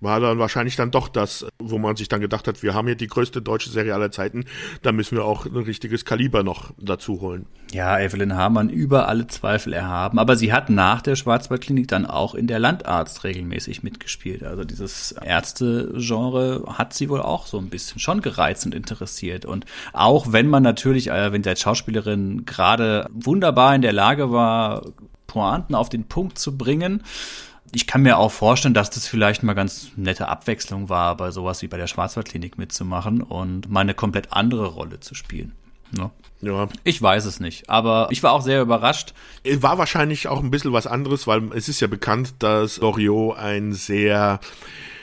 war dann wahrscheinlich dann doch das, wo man sich dann gedacht hat, wir haben hier die größte deutsche Serie aller Zeiten, da müssen wir auch ein richtiges Kaliber noch dazu holen. Ja, Evelyn Hamann über alle Zweifel erhaben, aber sie hat nach der Schwarzwaldklinik dann auch in der Landarzt regelmäßig mitgespielt. Also dieses Ärzte-Genre hat sie wohl auch so ein bisschen schon gereizt und interessiert. Und auch wenn man natürlich, äh, wenn sie als Schauspielerin gerade wunderbar in der Lage war, Pointen auf den Punkt zu bringen, ich kann mir auch vorstellen, dass das vielleicht mal ganz nette Abwechslung war, bei sowas wie bei der Schwarzwaldklinik mitzumachen und mal eine komplett andere Rolle zu spielen. Ne? Ja. Ich weiß es nicht, aber ich war auch sehr überrascht. War wahrscheinlich auch ein bisschen was anderes, weil es ist ja bekannt, dass Loriot ein sehr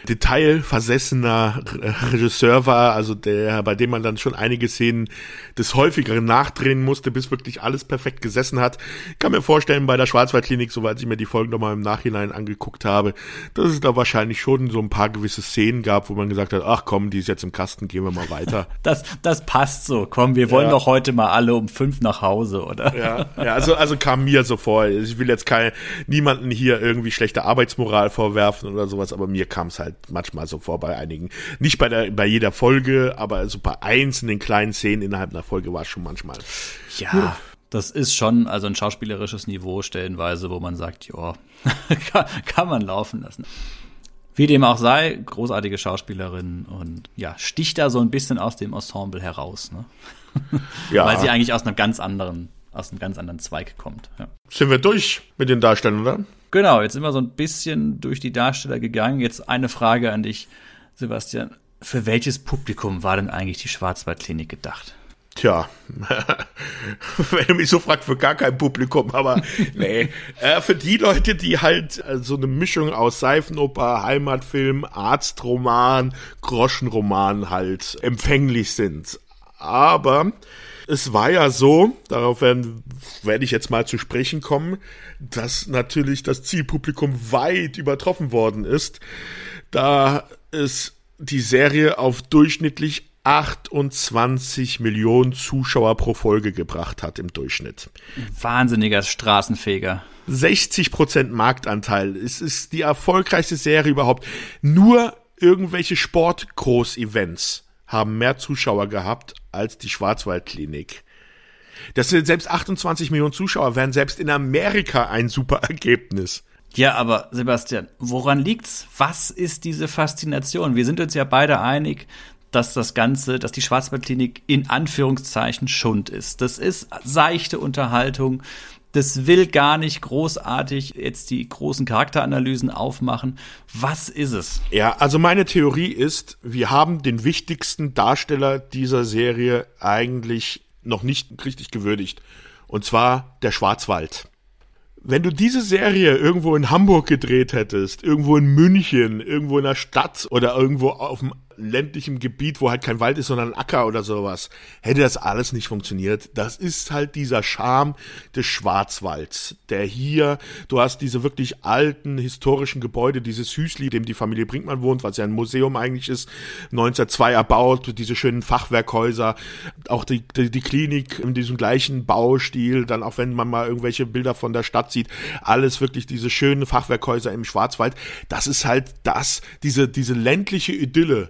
detailversessener Regisseur war, also der, bei dem man dann schon einige Szenen des häufigeren nachdrehen musste, bis wirklich alles perfekt gesessen hat. Ich kann mir vorstellen, bei der Schwarzwaldklinik, soweit ich mir die Folgen nochmal im Nachhinein angeguckt habe, dass es da wahrscheinlich schon so ein paar gewisse Szenen gab, wo man gesagt hat, ach komm, die ist jetzt im Kasten, gehen wir mal weiter. das, das passt so. Komm, wir wollen ja. doch heute mal alle um fünf nach Hause, oder? Ja, ja also, also kam mir so vor. Ich will jetzt kein, niemanden hier irgendwie schlechte Arbeitsmoral vorwerfen oder sowas, aber mir kam es halt manchmal so vor bei einigen. Nicht bei der, bei jeder Folge, aber so bei einzelnen kleinen Szenen innerhalb einer Folge war es schon manchmal. Ja. Das ist schon also ein schauspielerisches Niveau stellenweise, wo man sagt, ja, kann, kann man laufen lassen. Wie dem auch sei, großartige Schauspielerin und ja, sticht da so ein bisschen aus dem Ensemble heraus, ne? Ja. Weil sie eigentlich aus einem ganz anderen, aus einem ganz anderen Zweig kommt. Ja. Sind wir durch mit den Darstellern, oder? Genau, jetzt sind wir so ein bisschen durch die Darsteller gegangen. Jetzt eine Frage an dich, Sebastian. Für welches Publikum war denn eigentlich die Schwarzwaldklinik gedacht? Tja, wenn du mich so fragst, für gar kein Publikum, aber nee, äh, für die Leute, die halt äh, so eine Mischung aus Seifenoper, Heimatfilm, Arztroman, Groschenroman halt empfänglich sind. Aber es war ja so, darauf werden, werde ich jetzt mal zu sprechen kommen, dass natürlich das Zielpublikum weit übertroffen worden ist, da es die Serie auf durchschnittlich 28 Millionen Zuschauer pro Folge gebracht hat im Durchschnitt. Wahnsinniger Straßenfeger. 60 Prozent Marktanteil. Es ist die erfolgreichste Serie überhaupt. Nur irgendwelche Sportgroß-Events haben mehr Zuschauer gehabt als die Schwarzwaldklinik. Das sind selbst 28 Millionen Zuschauer wären selbst in Amerika ein super Ergebnis. Ja, aber Sebastian, woran liegt's? Was ist diese Faszination? Wir sind uns ja beide einig, dass das Ganze, dass die Schwarzwaldklinik in Anführungszeichen Schund ist. Das ist seichte Unterhaltung. Das will gar nicht großartig jetzt die großen Charakteranalysen aufmachen. Was ist es? Ja, also meine Theorie ist, wir haben den wichtigsten Darsteller dieser Serie eigentlich noch nicht richtig gewürdigt. Und zwar der Schwarzwald. Wenn du diese Serie irgendwo in Hamburg gedreht hättest, irgendwo in München, irgendwo in der Stadt oder irgendwo auf dem ländlichem Gebiet, wo halt kein Wald ist, sondern ein Acker oder sowas, hätte das alles nicht funktioniert. Das ist halt dieser Charme des Schwarzwalds, der hier, du hast diese wirklich alten historischen Gebäude, dieses Hüsli, dem die Familie Brinkmann wohnt, was ja ein Museum eigentlich ist, 1902 erbaut, diese schönen Fachwerkhäuser, auch die, die, die Klinik in diesem gleichen Baustil, dann auch wenn man mal irgendwelche Bilder von der Stadt sieht, alles wirklich diese schönen Fachwerkhäuser im Schwarzwald, das ist halt das, diese, diese ländliche Idylle,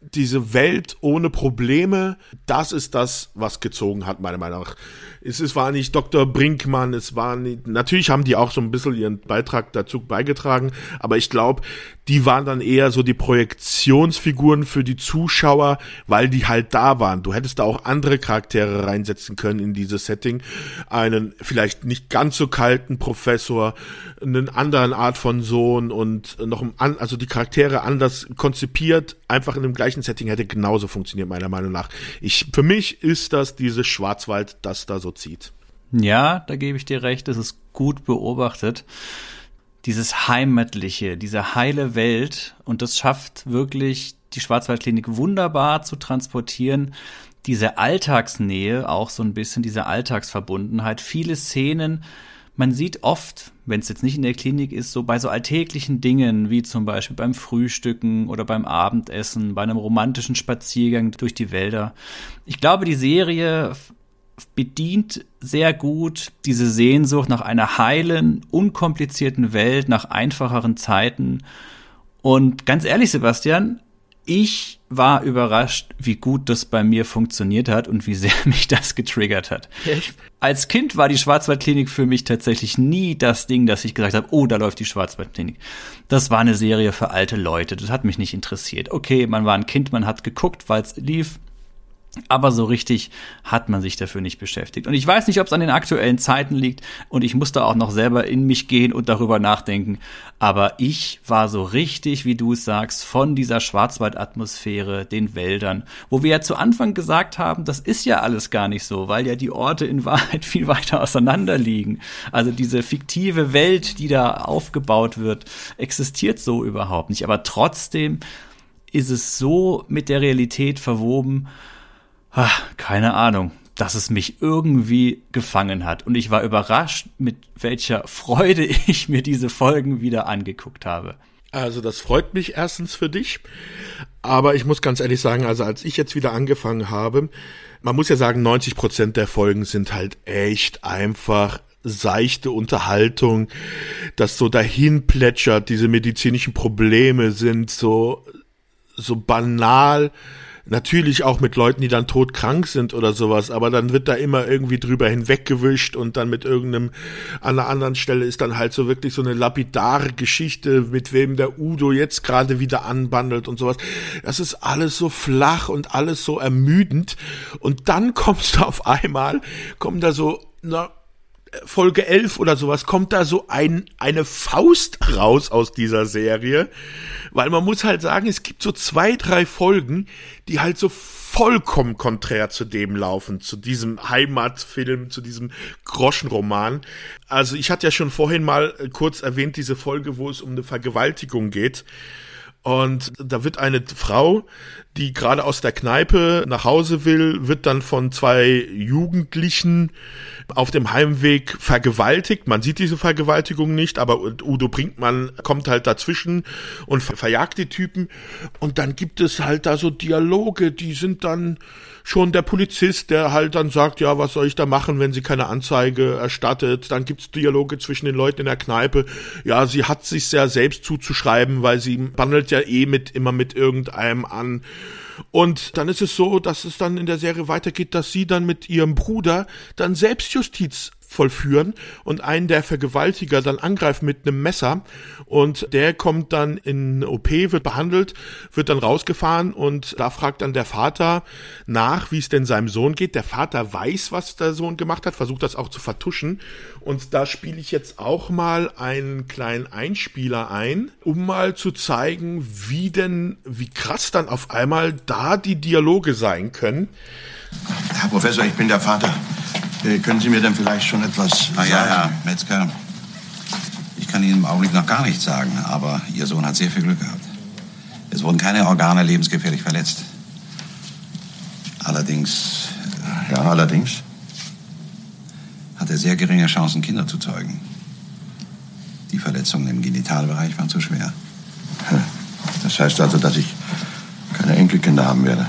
diese Welt ohne Probleme, das ist das, was gezogen hat, meiner Meinung nach. Es, es war nicht Dr. Brinkmann, es war nicht, natürlich haben die auch so ein bisschen ihren Beitrag dazu beigetragen, aber ich glaube, die waren dann eher so die Projektionsfiguren für die Zuschauer, weil die halt da waren. Du hättest da auch andere Charaktere reinsetzen können in dieses Setting. Einen vielleicht nicht ganz so kalten Professor, einen anderen Art von Sohn und noch ein, also die Charaktere anders konzipiert, einfach in dem gleichen Setting hätte genauso funktioniert, meiner Meinung nach. Ich, für mich ist das dieses Schwarzwald, das da so zieht. Ja, da gebe ich dir recht, das ist gut beobachtet dieses Heimatliche, diese heile Welt. Und das schafft wirklich die Schwarzwaldklinik wunderbar zu transportieren. Diese Alltagsnähe, auch so ein bisschen diese Alltagsverbundenheit. Viele Szenen, man sieht oft, wenn es jetzt nicht in der Klinik ist, so bei so alltäglichen Dingen, wie zum Beispiel beim Frühstücken oder beim Abendessen, bei einem romantischen Spaziergang durch die Wälder. Ich glaube, die Serie bedient sehr gut diese Sehnsucht nach einer heilen, unkomplizierten Welt, nach einfacheren Zeiten Und ganz ehrlich, Sebastian, ich war überrascht, wie gut das bei mir funktioniert hat und wie sehr mich das getriggert hat. Echt? Als Kind war die Schwarzwaldklinik für mich tatsächlich nie das Ding, dass ich gesagt habe, oh, da läuft die Schwarzwaldklinik. Das war eine Serie für alte Leute, das hat mich nicht interessiert. Okay, man war ein Kind, man hat geguckt, weil es lief, aber so richtig hat man sich dafür nicht beschäftigt. Und ich weiß nicht, ob es an den aktuellen Zeiten liegt und ich musste auch noch selber in mich gehen und darüber nachdenken. Aber ich war so richtig, wie du es sagst, von dieser Schwarzwaldatmosphäre, den Wäldern, wo wir ja zu Anfang gesagt haben, das ist ja alles gar nicht so, weil ja die Orte in Wahrheit viel weiter auseinander liegen. Also diese fiktive Welt, die da aufgebaut wird, existiert so überhaupt nicht. Aber trotzdem ist es so mit der Realität verwoben, ach, keine Ahnung, dass es mich irgendwie gefangen hat. Und ich war überrascht, mit welcher Freude ich mir diese Folgen wieder angeguckt habe. Also das freut mich erstens für dich, aber ich muss ganz ehrlich sagen, also als ich jetzt wieder angefangen habe, man muss ja sagen, 90 Prozent der Folgen sind halt echt einfach seichte Unterhaltung, das so dahin plätschert, diese medizinischen Probleme sind so, so banal, Natürlich auch mit Leuten, die dann todkrank sind oder sowas, aber dann wird da immer irgendwie drüber hinweggewischt und dann mit irgendeinem, an einer anderen Stelle ist dann halt so wirklich so eine lapidare Geschichte, mit wem der Udo jetzt gerade wieder anbandelt und sowas. Das ist alles so flach und alles so ermüdend. Und dann kommst du auf einmal, kommen da so, na, Folge 11 oder sowas, kommt da so ein, eine Faust raus aus dieser Serie. Weil man muss halt sagen, es gibt so zwei, drei Folgen, die halt so vollkommen konträr zu dem laufen, zu diesem Heimatfilm, zu diesem Groschenroman. Also ich hatte ja schon vorhin mal kurz erwähnt, diese Folge, wo es um eine Vergewaltigung geht. Und da wird eine Frau, die gerade aus der Kneipe nach Hause will, wird dann von zwei Jugendlichen auf dem Heimweg vergewaltigt. Man sieht diese Vergewaltigung nicht, aber Udo Brinkmann kommt halt dazwischen und verjagt die Typen. Und dann gibt es halt da so Dialoge, die sind dann schon der Polizist, der halt dann sagt, ja, was soll ich da machen, wenn sie keine Anzeige erstattet. Dann gibt's Dialoge zwischen den Leuten in der Kneipe. Ja, sie hat sich ja selbst zuzuschreiben, weil sie bandelt ja eh mit immer mit irgendeinem an. Und dann ist es so, dass es dann in der Serie weitergeht, dass sie dann mit ihrem Bruder dann Selbstjustiz vollführen und einen der Vergewaltiger dann angreifen mit einem Messer und der kommt dann in OP, wird behandelt, wird dann rausgefahren und da fragt dann der Vater nach, wie es denn seinem Sohn geht. Der Vater weiß, was der Sohn gemacht hat, versucht das auch zu vertuschen und da spiele ich jetzt auch mal einen kleinen Einspieler ein, um mal zu zeigen, wie denn, wie krass dann auf einmal da die Dialoge sein können. Herr Professor, ich bin der Vater. Äh, können Sie mir denn vielleicht schon etwas Ah ja, Herr Metzger. Ich kann Ihnen im Augenblick noch gar nichts sagen, aber Ihr Sohn hat sehr viel Glück gehabt. Es wurden keine Organe lebensgefährlich verletzt. Allerdings Ja, allerdings. hat er sehr geringe Chancen, Kinder zu zeugen. Die Verletzungen im Genitalbereich waren zu schwer. Das heißt also, dass ich keine Enkelkinder haben werde.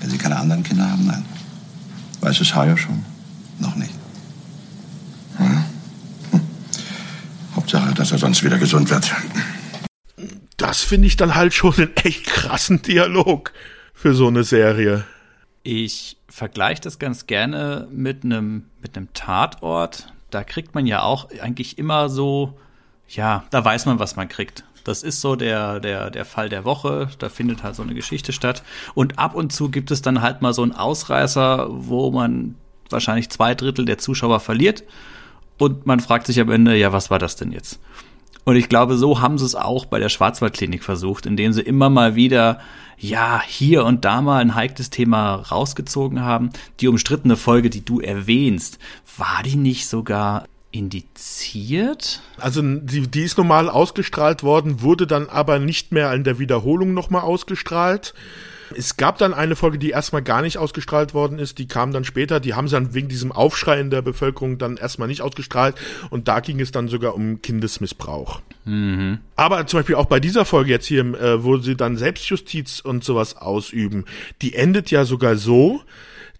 Wenn Sie keine anderen Kinder haben, nein. Weiß es Hajo schon? Noch nicht. Hauptsache, dass er sonst wieder gesund wird. Das finde ich dann halt schon einen echt krassen Dialog für so eine Serie. Ich vergleiche das ganz gerne mit einem mit einem Tatort. Da kriegt man ja auch eigentlich immer so, ja, da weiß man, was man kriegt. Das ist so der, der, der Fall der Woche. Da findet halt so eine Geschichte statt. Und ab und zu gibt es dann halt mal so einen Ausreißer, wo man wahrscheinlich zwei Drittel der Zuschauer verliert. Und man fragt sich am Ende, ja, was war das denn jetzt? Und ich glaube, so haben sie es auch bei der Schwarzwaldklinik versucht, indem sie immer mal wieder, ja, hier und da mal ein heikles Thema rausgezogen haben. Die umstrittene Folge, die du erwähnst, war die nicht sogar indiziert? Also die, die ist normal ausgestrahlt worden, wurde dann aber nicht mehr in der Wiederholung nochmal ausgestrahlt. Es gab dann eine Folge, die erstmal gar nicht ausgestrahlt worden ist, die kam dann später, die haben sie dann wegen diesem Aufschrei in der Bevölkerung dann erstmal nicht ausgestrahlt und da ging es dann sogar um Kindesmissbrauch. Aber zum Beispiel auch bei dieser Folge jetzt hier, äh, wo sie dann Selbstjustiz und sowas ausüben, die endet ja sogar so,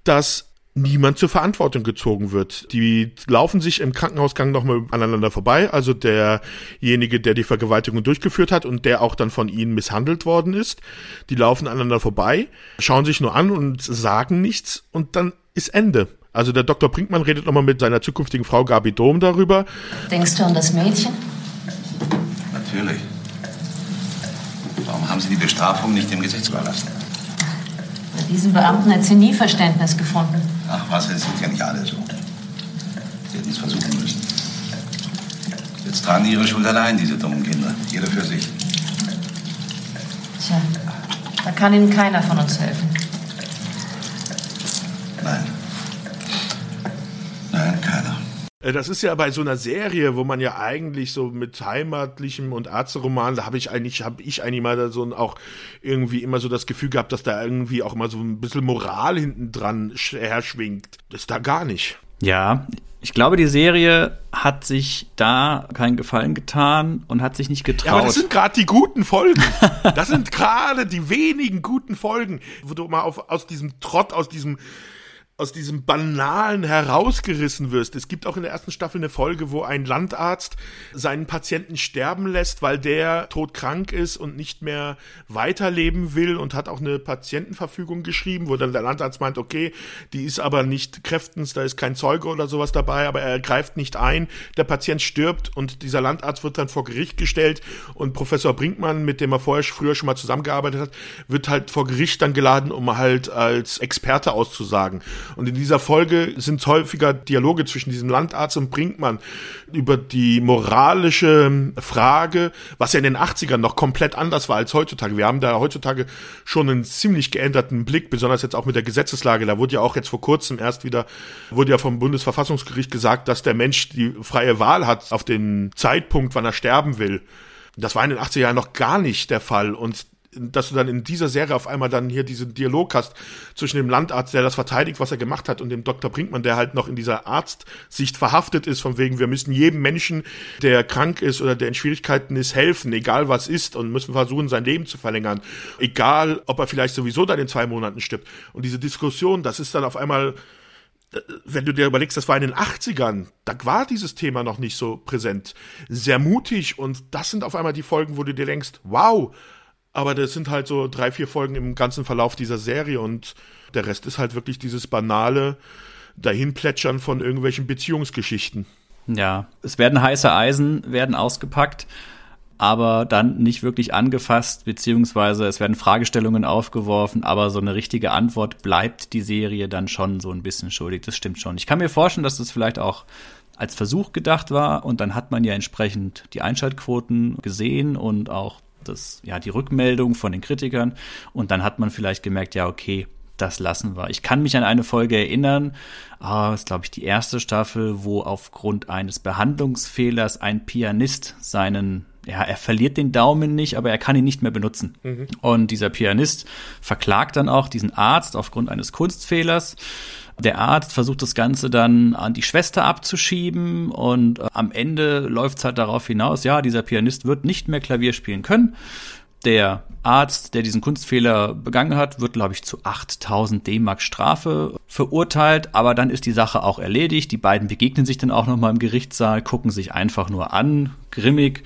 dass niemand zur Verantwortung gezogen wird. Die laufen sich im Krankenhausgang nochmal aneinander vorbei. Also derjenige, der die Vergewaltigung durchgeführt hat und der auch dann von ihnen misshandelt worden ist, die laufen aneinander vorbei, schauen sich nur an und sagen nichts und dann ist Ende. Also der Dr. Brinkmann redet nochmal mit seiner zukünftigen Frau Gabi Dom darüber. Denkst du an das Mädchen? Natürlich. Warum haben Sie die Bestrafung nicht dem Gesetz überlassen? Bei diesem Beamten hat sie nie Verständnis gefunden. Ach was, es sind ja nicht alle so. Sie hätten es versuchen müssen. Jetzt tragen die ihre Schuld allein, diese dummen Kinder. Jeder für sich. Tja, da kann Ihnen keiner von uns helfen. Nein. Nein, keiner. Äh, Das ist ja bei so einer Serie, wo man ja eigentlich so mit heimatlichem und Ärzteroman, da habe ich eigentlich, habe ich eigentlich mal so auch irgendwie immer so das Gefühl gehabt, dass da irgendwie auch immer so ein bisschen Moral hinten dran sch- herschwingt. Das ist da gar nicht. Ja, ich glaube, die Serie hat sich da keinen Gefallen getan und hat sich nicht getraut. Ja, aber das sind gerade die guten Folgen. Das sind gerade die wenigen guten Folgen, wo du mal auf, aus diesem Trott, aus diesem aus diesem Banalen herausgerissen wirst. Es gibt auch in der ersten Staffel eine Folge, wo ein Landarzt seinen Patienten sterben lässt, weil der todkrank ist und nicht mehr weiterleben will und hat auch eine Patientenverfügung geschrieben, wo dann der Landarzt meint, okay, die ist aber nicht kräftens, da ist kein Zeuge oder sowas dabei, aber er greift nicht ein. Der Patient stirbt und dieser Landarzt wird dann vor Gericht gestellt und Professor Brinkmann, mit dem er vorher früher schon mal zusammengearbeitet hat, wird halt vor Gericht dann geladen, um halt als Experte auszusagen. Und in dieser Folge sind häufiger Dialoge zwischen diesem Landarzt und Brinkmann über die moralische Frage, was ja in den 80ern noch komplett anders war als heutzutage. Wir haben da heutzutage schon einen ziemlich geänderten Blick, besonders jetzt auch mit der Gesetzeslage. Da wurde ja auch jetzt vor kurzem erst wieder, wurde ja vom Bundesverfassungsgericht gesagt, dass der Mensch die freie Wahl hat auf den Zeitpunkt, wann er sterben will. Das war in den 80er Jahren noch gar nicht der Fall und dass du dann in dieser Serie auf einmal dann hier diesen Dialog hast zwischen dem Landarzt, der das verteidigt, was er gemacht hat, und dem Dr. Brinkmann, der halt noch in dieser Arztsicht verhaftet ist, von wegen, wir müssen jedem Menschen, der krank ist oder der in Schwierigkeiten ist, helfen, egal was ist, und müssen versuchen, sein Leben zu verlängern. Egal, ob er vielleicht sowieso dann in zwei Monaten stirbt. Und diese Diskussion, das ist dann auf einmal wenn du dir überlegst, das war in den 80ern, da war dieses Thema noch nicht so präsent. Sehr mutig und das sind auf einmal die Folgen, wo du dir denkst, wow, aber das sind halt so drei, vier Folgen im ganzen Verlauf dieser Serie und der Rest ist halt wirklich dieses banale Dahinplätschern von irgendwelchen Beziehungsgeschichten. Ja, es werden heiße Eisen, werden ausgepackt, aber dann nicht wirklich angefasst, beziehungsweise es werden Fragestellungen aufgeworfen, aber so eine richtige Antwort bleibt die Serie dann schon so ein bisschen schuldig. Das stimmt schon. Ich kann mir vorstellen, dass das vielleicht auch als Versuch gedacht war und dann hat man ja entsprechend die Einschaltquoten gesehen und auch das, ja, die Rückmeldung von den Kritikern und dann hat man vielleicht gemerkt, ja, okay, das lassen wir. Ich kann mich an eine Folge erinnern, ah, ist glaube ich die erste Staffel, wo aufgrund eines Behandlungsfehlers ein Pianist seinen ja, er verliert den Daumen nicht, aber er kann ihn nicht mehr benutzen. Mhm. Und dieser Pianist verklagt dann auch diesen Arzt aufgrund eines Kunstfehlers. Der Arzt versucht das Ganze dann an die Schwester abzuschieben und äh, am Ende läuft es halt darauf hinaus, ja, dieser Pianist wird nicht mehr Klavier spielen können. Der Arzt, der diesen Kunstfehler begangen hat, wird, glaube ich, zu 8000 D-Mark Strafe verurteilt, aber dann ist die Sache auch erledigt. Die beiden begegnen sich dann auch nochmal im Gerichtssaal, gucken sich einfach nur an, grimmig.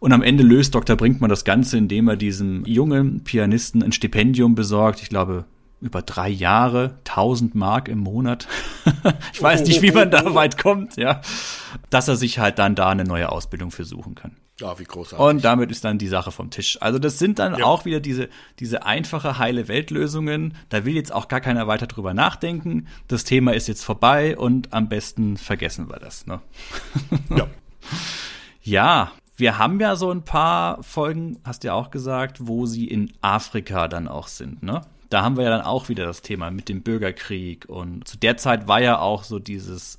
Und am Ende löst Dr. Brinkmann das Ganze, indem er diesem jungen Pianisten ein Stipendium besorgt. Ich glaube, über drei Jahre, 1000 Mark im Monat. ich weiß nicht, wie man da weit kommt, ja. Dass er sich halt dann da eine neue Ausbildung für suchen kann. Ja, wie großartig. Und damit ist dann die Sache vom Tisch. Also das sind dann ja. auch wieder diese, diese einfache, heile Weltlösungen. Da will jetzt auch gar keiner weiter drüber nachdenken. Das Thema ist jetzt vorbei und am besten vergessen wir das. Ne? Ja. ja, wir haben ja so ein paar Folgen, hast du ja auch gesagt, wo sie in Afrika dann auch sind, ne? Da haben wir ja dann auch wieder das Thema mit dem Bürgerkrieg und zu der Zeit war ja auch so dieses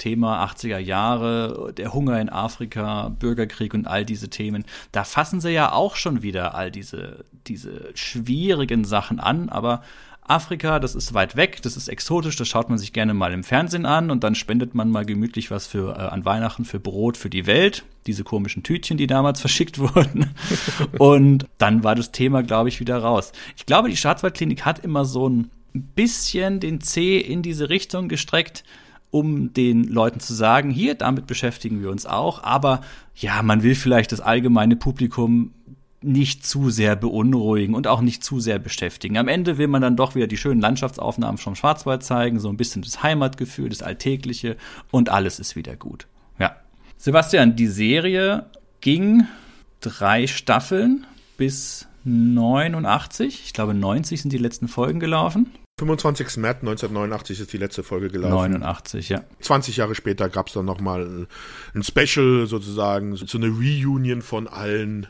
Thema 80er Jahre, der Hunger in Afrika, Bürgerkrieg und all diese Themen. Da fassen sie ja auch schon wieder all diese, diese schwierigen Sachen an, aber Afrika, das ist weit weg, das ist exotisch, das schaut man sich gerne mal im Fernsehen an und dann spendet man mal gemütlich was für äh, an Weihnachten für Brot für die Welt, diese komischen Tütchen, die damals verschickt wurden. und dann war das Thema, glaube ich, wieder raus. Ich glaube, die Schwarzwaldklinik hat immer so ein bisschen den C in diese Richtung gestreckt, um den Leuten zu sagen, hier, damit beschäftigen wir uns auch, aber ja, man will vielleicht das allgemeine Publikum nicht zu sehr beunruhigen und auch nicht zu sehr beschäftigen. Am Ende will man dann doch wieder die schönen Landschaftsaufnahmen vom Schwarzwald zeigen, so ein bisschen das Heimatgefühl, das Alltägliche und alles ist wieder gut. Ja. Sebastian, die Serie ging drei Staffeln bis 89. Ich glaube, 90 sind die letzten Folgen gelaufen. 25. März 1989 ist die letzte Folge gelaufen. 89, ja. 20 Jahre später gab es dann nochmal ein Special sozusagen, so eine Reunion von allen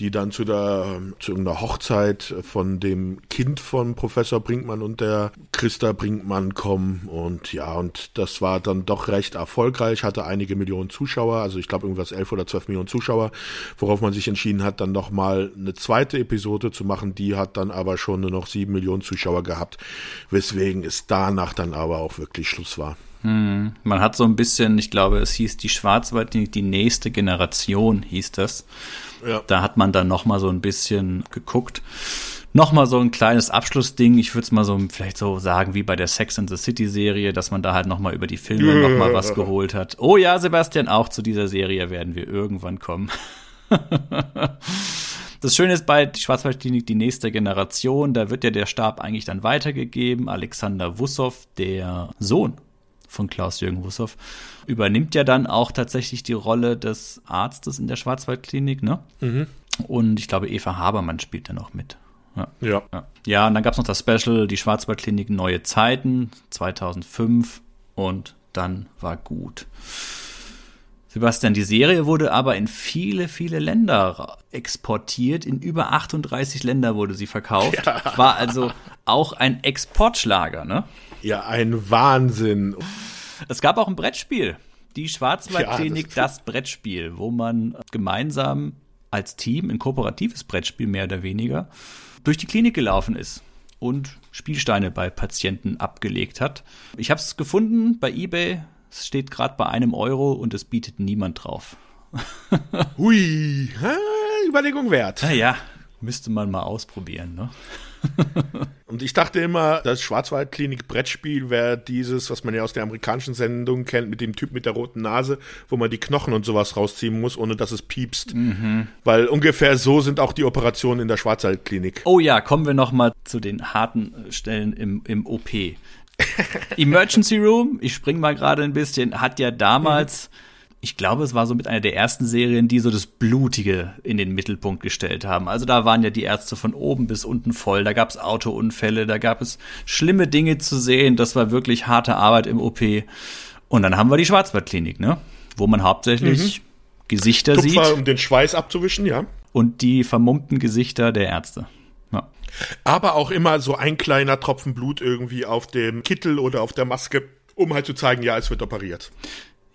die dann zu der zu irgendeiner Hochzeit von dem Kind von Professor Brinkmann und der Christa Brinkmann kommen und ja und das war dann doch recht erfolgreich, hatte einige Millionen Zuschauer, also ich glaube irgendwas elf oder zwölf Millionen Zuschauer, worauf man sich entschieden hat, dann noch mal eine zweite Episode zu machen, die hat dann aber schon nur noch sieben Millionen Zuschauer gehabt, weswegen es danach dann aber auch wirklich Schluss war. Hm. Man hat so ein bisschen, ich glaube, es hieß die Schwarzwald, die nächste Generation hieß das. Ja. Da hat man dann noch mal so ein bisschen geguckt. Noch mal so ein kleines Abschlussding. Ich würde es mal so vielleicht so sagen wie bei der Sex and the City Serie, dass man da halt noch mal über die Filme ja. noch mal was geholt hat. Oh ja, Sebastian, auch zu dieser Serie werden wir irgendwann kommen. Das Schöne ist bei Schwarzwaldklinik die nächste Generation, da wird ja der Stab eigentlich dann weitergegeben. Alexander Wussow, der Sohn von Klaus-Jürgen Wussow, übernimmt ja dann auch tatsächlich die Rolle des Arztes in der Schwarzwaldklinik, ne? Mhm. Und ich glaube, Eva Habermann spielt da noch mit. Ja. Ja, ja. ja und dann gab es noch das Special, die Schwarzwaldklinik Neue Zeiten, 2005. Und dann war gut. Sebastian, die Serie wurde aber in viele, viele Länder exportiert. In über 38 Länder wurde sie verkauft. Ja. War also auch ein Exportschlager, ne? Ja, ein Wahnsinn. Es gab auch ein Brettspiel. Die Schwarzwaldklinik, ja, das, das Brettspiel, wo man gemeinsam als Team, ein kooperatives Brettspiel mehr oder weniger, durch die Klinik gelaufen ist und Spielsteine bei Patienten abgelegt hat. Ich habe es gefunden bei eBay. Es steht gerade bei einem Euro und es bietet niemand drauf. Hui, Überlegung wert. Naja, müsste man mal ausprobieren. Ne? Und ich dachte immer, das Schwarzwaldklinik-Brettspiel wäre dieses, was man ja aus der amerikanischen Sendung kennt, mit dem Typ mit der roten Nase, wo man die Knochen und sowas rausziehen muss, ohne dass es piepst. Mhm. Weil ungefähr so sind auch die Operationen in der Schwarzwaldklinik. Oh ja, kommen wir nochmal zu den harten Stellen im, im OP. Emergency Room, ich spring mal gerade ein bisschen, hat ja damals. Mhm ich glaube, es war so mit einer der ersten Serien, die so das Blutige in den Mittelpunkt gestellt haben. Also da waren ja die Ärzte von oben bis unten voll. Da gab es Autounfälle, da gab es schlimme Dinge zu sehen. Das war wirklich harte Arbeit im OP. Und dann haben wir die Schwarzwaldklinik, ne? Wo man hauptsächlich mhm. Gesichter Tupfer, sieht. um den Schweiß abzuwischen, ja. Und die vermummten Gesichter der Ärzte. Ja. Aber auch immer so ein kleiner Tropfen Blut irgendwie auf dem Kittel oder auf der Maske, um halt zu zeigen, ja, es wird operiert.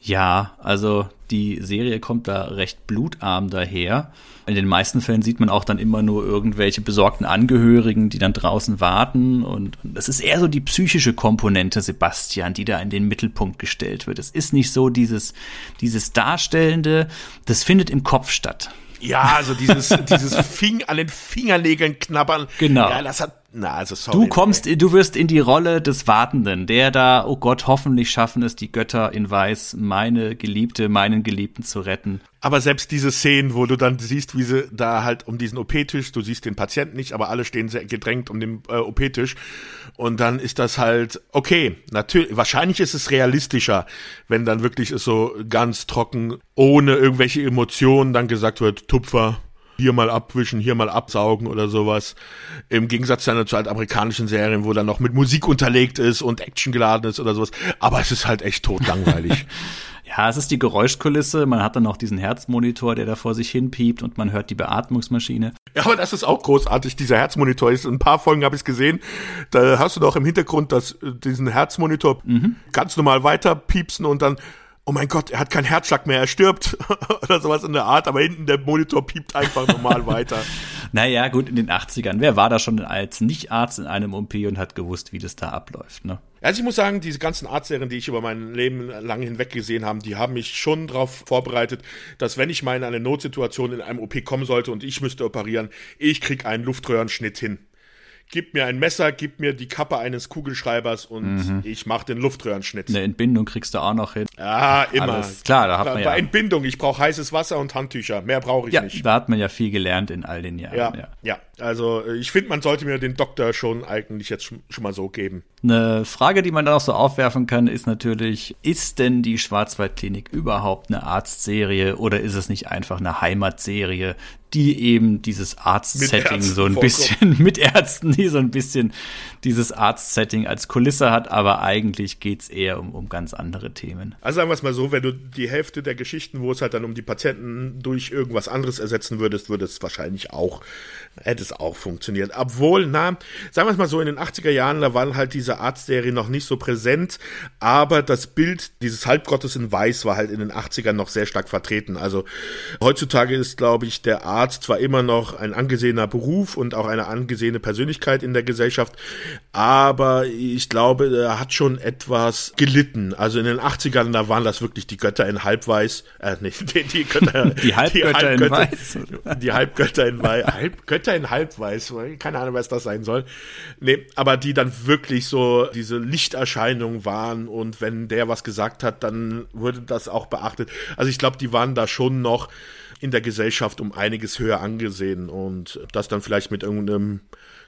Ja, also die Serie kommt da recht blutarm daher. In den meisten Fällen sieht man auch dann immer nur irgendwelche besorgten Angehörigen, die dann draußen warten. Und das ist eher so die psychische Komponente, Sebastian, die da in den Mittelpunkt gestellt wird. Es ist nicht so dieses, dieses Darstellende, das findet im Kopf statt. Ja, also dieses, dieses Fing an den Fingernägeln knabbern. Genau. Ja, das hat na, also sorry. Du kommst, du wirst in die Rolle des Wartenden, der da, oh Gott, hoffentlich schaffen es die Götter in Weiß, meine Geliebte, meinen Geliebten zu retten. Aber selbst diese Szenen, wo du dann siehst, wie sie da halt um diesen OP-Tisch, du siehst den Patienten nicht, aber alle stehen sehr gedrängt um den äh, OP-Tisch. Und dann ist das halt, okay, natürlich, wahrscheinlich ist es realistischer, wenn dann wirklich es so ganz trocken, ohne irgendwelche Emotionen dann gesagt wird, Tupfer, hier mal abwischen, hier mal absaugen oder sowas. Im Gegensatz dann zu halt amerikanischen Serien, wo dann noch mit Musik unterlegt ist und Action geladen ist oder sowas. Aber es ist halt echt totlangweilig. ja, es ist die Geräuschkulisse. Man hat dann noch diesen Herzmonitor, der da vor sich hin piept und man hört die Beatmungsmaschine. Ja, aber das ist auch großartig, dieser Herzmonitor. Ist, ein paar Folgen habe ich gesehen. Da hast du doch im Hintergrund das, diesen Herzmonitor mhm. ganz normal weiter piepsen und dann oh mein Gott, er hat keinen Herzschlag mehr, er stirbt oder sowas in der Art, aber hinten der Monitor piept einfach normal weiter. Naja, gut, in den 80ern. Wer war da schon als Nicht-Arzt in einem OP und hat gewusst, wie das da abläuft, ne? Also ich muss sagen, diese ganzen Arztserien, die ich über mein Leben lang hinweg gesehen habe, die haben mich schon darauf vorbereitet, dass wenn ich mal in eine Notsituation in einem OP kommen sollte und ich müsste operieren, ich krieg einen Luftröhrenschnitt hin gib mir ein Messer, gib mir die Kappe eines Kugelschreibers und Mhm. ich mache den Luftröhrenschnitt. Eine Entbindung kriegst du auch noch hin. Ja, immer. Alles klar, da hat Bei man bei ja, Entbindung, ich brauche heißes Wasser und Handtücher. Mehr brauche ich ja, nicht. da hat man ja viel gelernt in all den Jahren. Ja, ja. ja, Also äh, ich finde, man sollte mir den Doktor schon eigentlich jetzt schon mal so geben. Eine Frage, die man dann auch so aufwerfen kann, ist natürlich, ist denn die Schwarzwaldklinik überhaupt eine Arztserie oder ist es nicht einfach eine Heimatserie, die eben dieses Arztsetting so ein bisschen mit Ärzten, die so ein bisschen dieses Arztsetting als Kulisse hat, aber eigentlich geht's eher um, um ganz andere Themen. Also sagen wir es mal so, wenn du die Hälfte der Geschichten, wo es halt dann um die Patienten durch irgendwas anderes ersetzen würdest, würde es wahrscheinlich auch, hätte es auch funktioniert. Obwohl, na, sagen wir es mal so, in den 80er Jahren, da waren halt diese Arztserien noch nicht so präsent, aber das Bild dieses Halbgottes in Weiß war halt in den 80ern noch sehr stark vertreten. Also heutzutage ist, glaube ich, der Arzt zwar immer noch ein angesehener Beruf und auch eine angesehene Persönlichkeit in der Gesellschaft, aber ich glaube, er hat schon etwas gelitten. Also in den 80ern, da waren das wirklich die Götter in Halbweiß, äh, nicht, die, die Götter, Die Halbgötter in Weiß? Die Halbgötter in Weiß, Halb, Götter in Halbweiß, keine Ahnung, was das sein soll. Nee, aber die dann wirklich so diese Lichterscheinungen waren und wenn der was gesagt hat, dann wurde das auch beachtet. Also ich glaube, die waren da schon noch in der Gesellschaft um einiges höher angesehen und das dann vielleicht mit irgendeinem,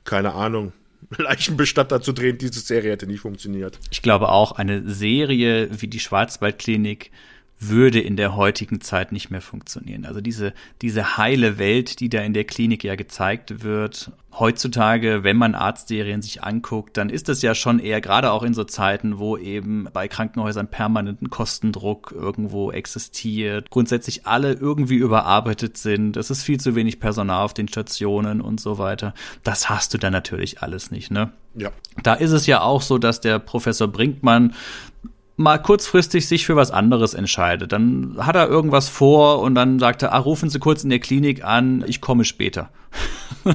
keine Ahnung, Leichenbestatter zu drehen, diese Serie hätte nicht funktioniert. Ich glaube auch, eine Serie wie die Schwarzwaldklinik würde in der heutigen Zeit nicht mehr funktionieren. Also diese, diese heile Welt, die da in der Klinik ja gezeigt wird. Heutzutage, wenn man Arztserien sich anguckt, dann ist es ja schon eher, gerade auch in so Zeiten, wo eben bei Krankenhäusern permanenten Kostendruck irgendwo existiert, grundsätzlich alle irgendwie überarbeitet sind, es ist viel zu wenig Personal auf den Stationen und so weiter. Das hast du dann natürlich alles nicht, ne? Ja. Da ist es ja auch so, dass der Professor Brinkmann mal kurzfristig sich für was anderes entscheidet. Dann hat er irgendwas vor und dann sagt er, ah, rufen Sie kurz in der Klinik an, ich komme später.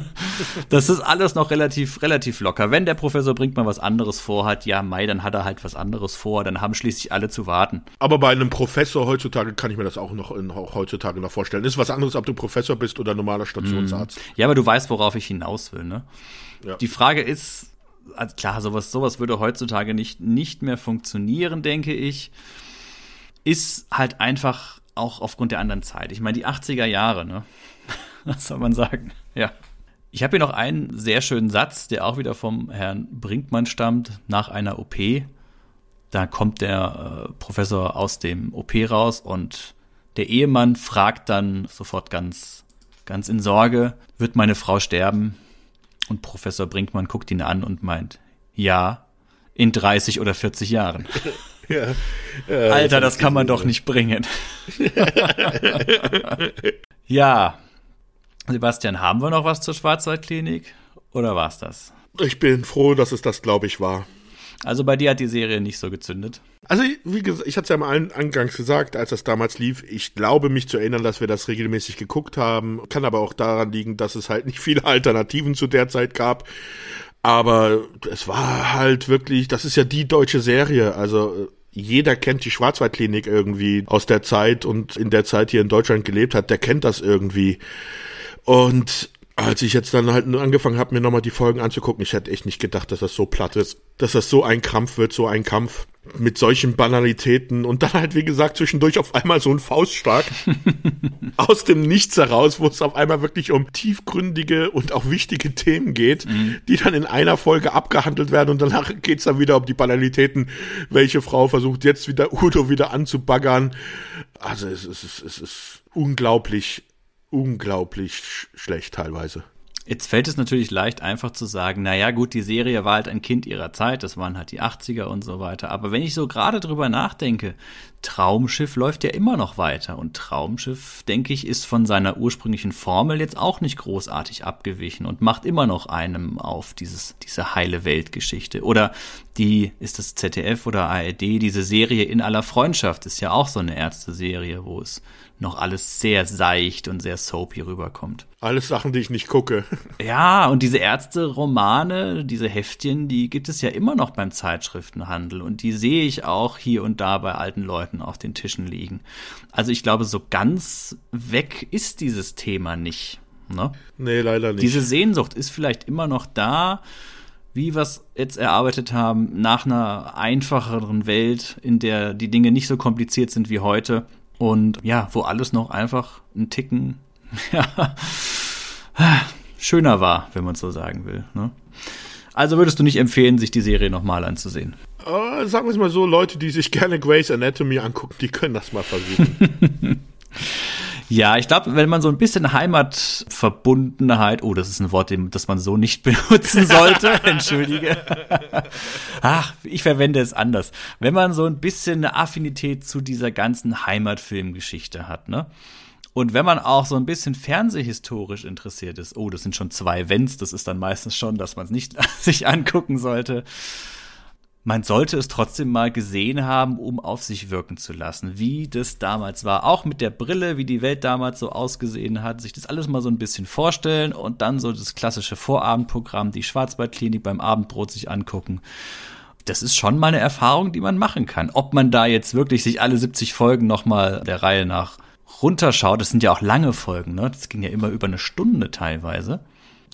das ist alles noch relativ, relativ locker. Wenn der Professor Brinkmann was anderes vorhat, ja, Mai, dann hat er halt was anderes vor, dann haben schließlich alle zu warten. Aber bei einem Professor heutzutage kann ich mir das auch noch in, auch heutzutage noch vorstellen. Ist was anderes, ob du Professor bist oder normaler Stationsarzt. Ja, aber du weißt, worauf ich hinaus will, ne? Ja. Die Frage ist, also klar, sowas, sowas würde heutzutage nicht, nicht mehr funktionieren, denke ich. Ist halt einfach auch aufgrund der anderen Zeit. Ich meine, die 80er Jahre, ne? Was soll man sagen? Ja. Ich habe hier noch einen sehr schönen Satz, der auch wieder vom Herrn Brinkmann stammt, nach einer OP. Da kommt der äh, Professor aus dem OP raus und der Ehemann fragt dann sofort ganz, ganz in Sorge, wird meine Frau sterben? Und Professor Brinkmann guckt ihn an und meint, ja, in 30 oder 40 Jahren. Ja. Alter, das kann man doch nicht bringen. ja. Sebastian, haben wir noch was zur Schwarzwaldklinik? Oder war's das? Ich bin froh, dass es das, glaube ich, war. Also bei dir hat die Serie nicht so gezündet. Also, wie gesagt, ich hatte es ja am Angangs gesagt, als das damals lief. Ich glaube, mich zu erinnern, dass wir das regelmäßig geguckt haben. Kann aber auch daran liegen, dass es halt nicht viele Alternativen zu der Zeit gab. Aber es war halt wirklich, das ist ja die deutsche Serie. Also jeder kennt die Schwarzwaldklinik irgendwie aus der Zeit und in der Zeit hier in Deutschland gelebt hat, der kennt das irgendwie. Und als ich jetzt dann halt nur angefangen habe, mir nochmal die Folgen anzugucken, ich hätte echt nicht gedacht, dass das so platt ist, dass das so ein Krampf wird, so ein Kampf mit solchen Banalitäten und dann halt, wie gesagt, zwischendurch auf einmal so ein Faustschlag aus dem Nichts heraus, wo es auf einmal wirklich um tiefgründige und auch wichtige Themen geht, die dann in einer Folge abgehandelt werden und danach geht's dann wieder um die Banalitäten, welche Frau versucht jetzt wieder Udo wieder anzubaggern. Also es es ist, es ist unglaublich, unglaublich sch schlecht teilweise. Jetzt fällt es natürlich leicht, einfach zu sagen, naja gut, die Serie war halt ein Kind ihrer Zeit, das waren halt die 80er und so weiter. Aber wenn ich so gerade drüber nachdenke, Traumschiff läuft ja immer noch weiter. Und Traumschiff, denke ich, ist von seiner ursprünglichen Formel jetzt auch nicht großartig abgewichen und macht immer noch einem auf dieses, diese heile Weltgeschichte. Oder die, ist das ZDF oder ARD, diese Serie in aller Freundschaft ist ja auch so eine Ärzte-Serie, wo es noch alles sehr seicht und sehr soapy rüberkommt. Alles Sachen, die ich nicht gucke. Ja, und diese Ärzte-Romane, diese Heftchen, die gibt es ja immer noch beim Zeitschriftenhandel und die sehe ich auch hier und da bei alten Leuten auf den Tischen liegen. Also ich glaube, so ganz weg ist dieses Thema nicht. Ne? Nee, leider nicht. Diese Sehnsucht ist vielleicht immer noch da, wie wir es jetzt erarbeitet haben, nach einer einfacheren Welt, in der die Dinge nicht so kompliziert sind wie heute und ja, wo alles noch einfach ein Ticken ja, schöner war, wenn man so sagen will. Ne? Also würdest du nicht empfehlen, sich die Serie nochmal anzusehen? Äh, sagen wir es mal so, Leute, die sich gerne Grey's Anatomy angucken, die können das mal versuchen. Ja, ich glaube, wenn man so ein bisschen Heimatverbundenheit, oh, das ist ein Wort, das man so nicht benutzen sollte, entschuldige. Ach, ich verwende es anders. Wenn man so ein bisschen eine Affinität zu dieser ganzen Heimatfilmgeschichte hat, ne? Und wenn man auch so ein bisschen fernsehhistorisch interessiert ist, oh, das sind schon zwei Wenns, das ist dann meistens schon, dass man es nicht sich angucken sollte man sollte es trotzdem mal gesehen haben, um auf sich wirken zu lassen, wie das damals war. Auch mit der Brille, wie die Welt damals so ausgesehen hat, sich das alles mal so ein bisschen vorstellen und dann so das klassische Vorabendprogramm, die Schwarzwaldklinik beim Abendbrot sich angucken. Das ist schon mal eine Erfahrung, die man machen kann. Ob man da jetzt wirklich sich alle 70 Folgen nochmal der Reihe nach runterschaut, das sind ja auch lange Folgen, ne? Das ging ja immer über eine Stunde teilweise.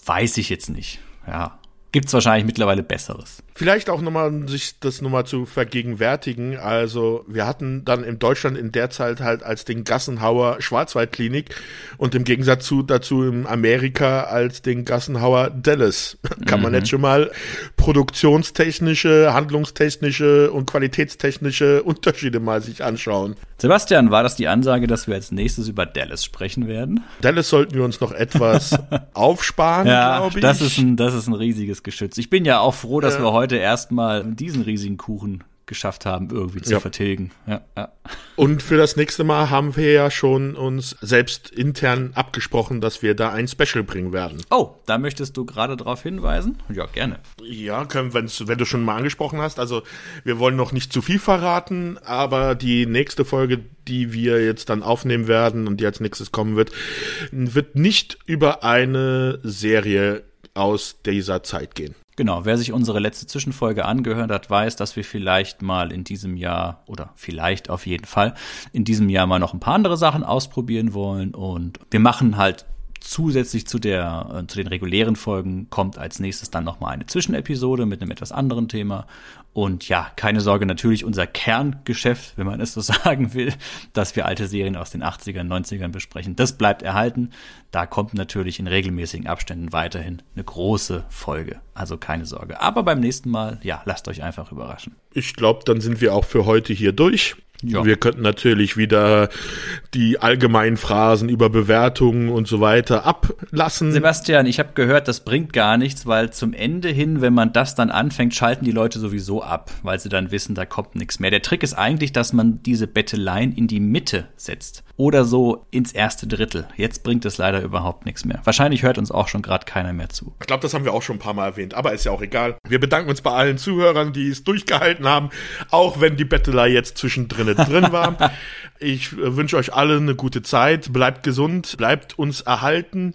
Weiß ich jetzt nicht. Ja, gibt's wahrscheinlich mittlerweile Besseres. Vielleicht auch nochmal, sich das nochmal zu vergegenwärtigen. Also, wir hatten dann in Deutschland in der Zeit halt als den Gassenhauer Schwarzwaldklinik und im Gegensatz zu, dazu in Amerika als den Gassenhauer Dallas. Kann man mhm. jetzt schon mal produktionstechnische, handlungstechnische und qualitätstechnische Unterschiede mal sich anschauen. Sebastian, war das die Ansage, dass wir als nächstes über Dallas sprechen werden? Dallas sollten wir uns noch etwas aufsparen, ja, glaube ich. Das ist, ein, das ist ein riesiges Geschütz. Ich bin ja auch froh, dass ja. wir heute heute erstmal diesen riesigen Kuchen geschafft haben, irgendwie zu ja. vertilgen. Ja, ja. Und für das nächste Mal haben wir ja schon uns selbst intern abgesprochen, dass wir da ein Special bringen werden. Oh, da möchtest du gerade darauf hinweisen? Ja, gerne. Ja, können, wenn du schon mal angesprochen hast. Also wir wollen noch nicht zu viel verraten, aber die nächste Folge, die wir jetzt dann aufnehmen werden und die als nächstes kommen wird, wird nicht über eine Serie aus dieser Zeit gehen. Genau, wer sich unsere letzte Zwischenfolge angehört hat, weiß, dass wir vielleicht mal in diesem Jahr oder vielleicht auf jeden Fall in diesem Jahr mal noch ein paar andere Sachen ausprobieren wollen. Und wir machen halt zusätzlich zu der äh, zu den regulären Folgen kommt als nächstes dann noch mal eine Zwischenepisode mit einem etwas anderen Thema und ja, keine Sorge, natürlich unser Kerngeschäft, wenn man es so sagen will, dass wir alte Serien aus den 80ern, 90ern besprechen, das bleibt erhalten. Da kommt natürlich in regelmäßigen Abständen weiterhin eine große Folge. Also keine Sorge. Aber beim nächsten Mal, ja, lasst euch einfach überraschen. Ich glaube, dann sind wir auch für heute hier durch. Ja. Wir könnten natürlich wieder die allgemeinen Phrasen über Bewertungen und so weiter ablassen. Sebastian, ich habe gehört, das bringt gar nichts, weil zum Ende hin, wenn man das dann anfängt, schalten die Leute sowieso ab, weil sie dann wissen, da kommt nichts mehr. Der Trick ist eigentlich, dass man diese Betteleien in die Mitte setzt oder so ins erste Drittel. Jetzt bringt es leider überhaupt nichts mehr. Wahrscheinlich hört uns auch schon gerade keiner mehr zu. Ich glaube, das haben wir auch schon ein paar Mal erwähnt, aber ist ja auch egal. Wir bedanken uns bei allen Zuhörern, die es durchgehalten haben, auch wenn die Bettelei jetzt zwischendrin drin war. Ich äh, wünsche euch alle eine gute Zeit, bleibt gesund, bleibt uns erhalten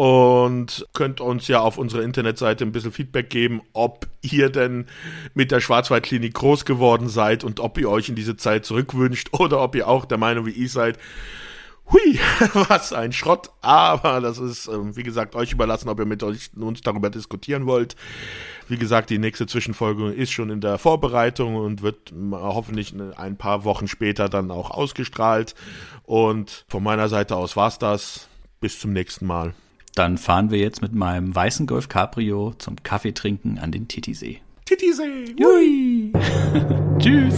und könnt uns ja auf unserer Internetseite ein bisschen Feedback geben, ob ihr denn mit der Schwarzwaldklinik groß geworden seid und ob ihr euch in diese Zeit zurückwünscht oder ob ihr auch der Meinung wie ich seid, hui, was ein Schrott, aber das ist, ähm, wie gesagt, euch überlassen, ob ihr mit euch, uns darüber diskutieren wollt. Wie gesagt, die nächste Zwischenfolge ist schon in der Vorbereitung und wird hoffentlich ein paar Wochen später dann auch ausgestrahlt. Und von meiner Seite aus war's das. Bis zum nächsten Mal. Dann fahren wir jetzt mit meinem weißen Golf Cabrio zum Kaffeetrinken an den Titisee. Titisee! Hui! Tschüss!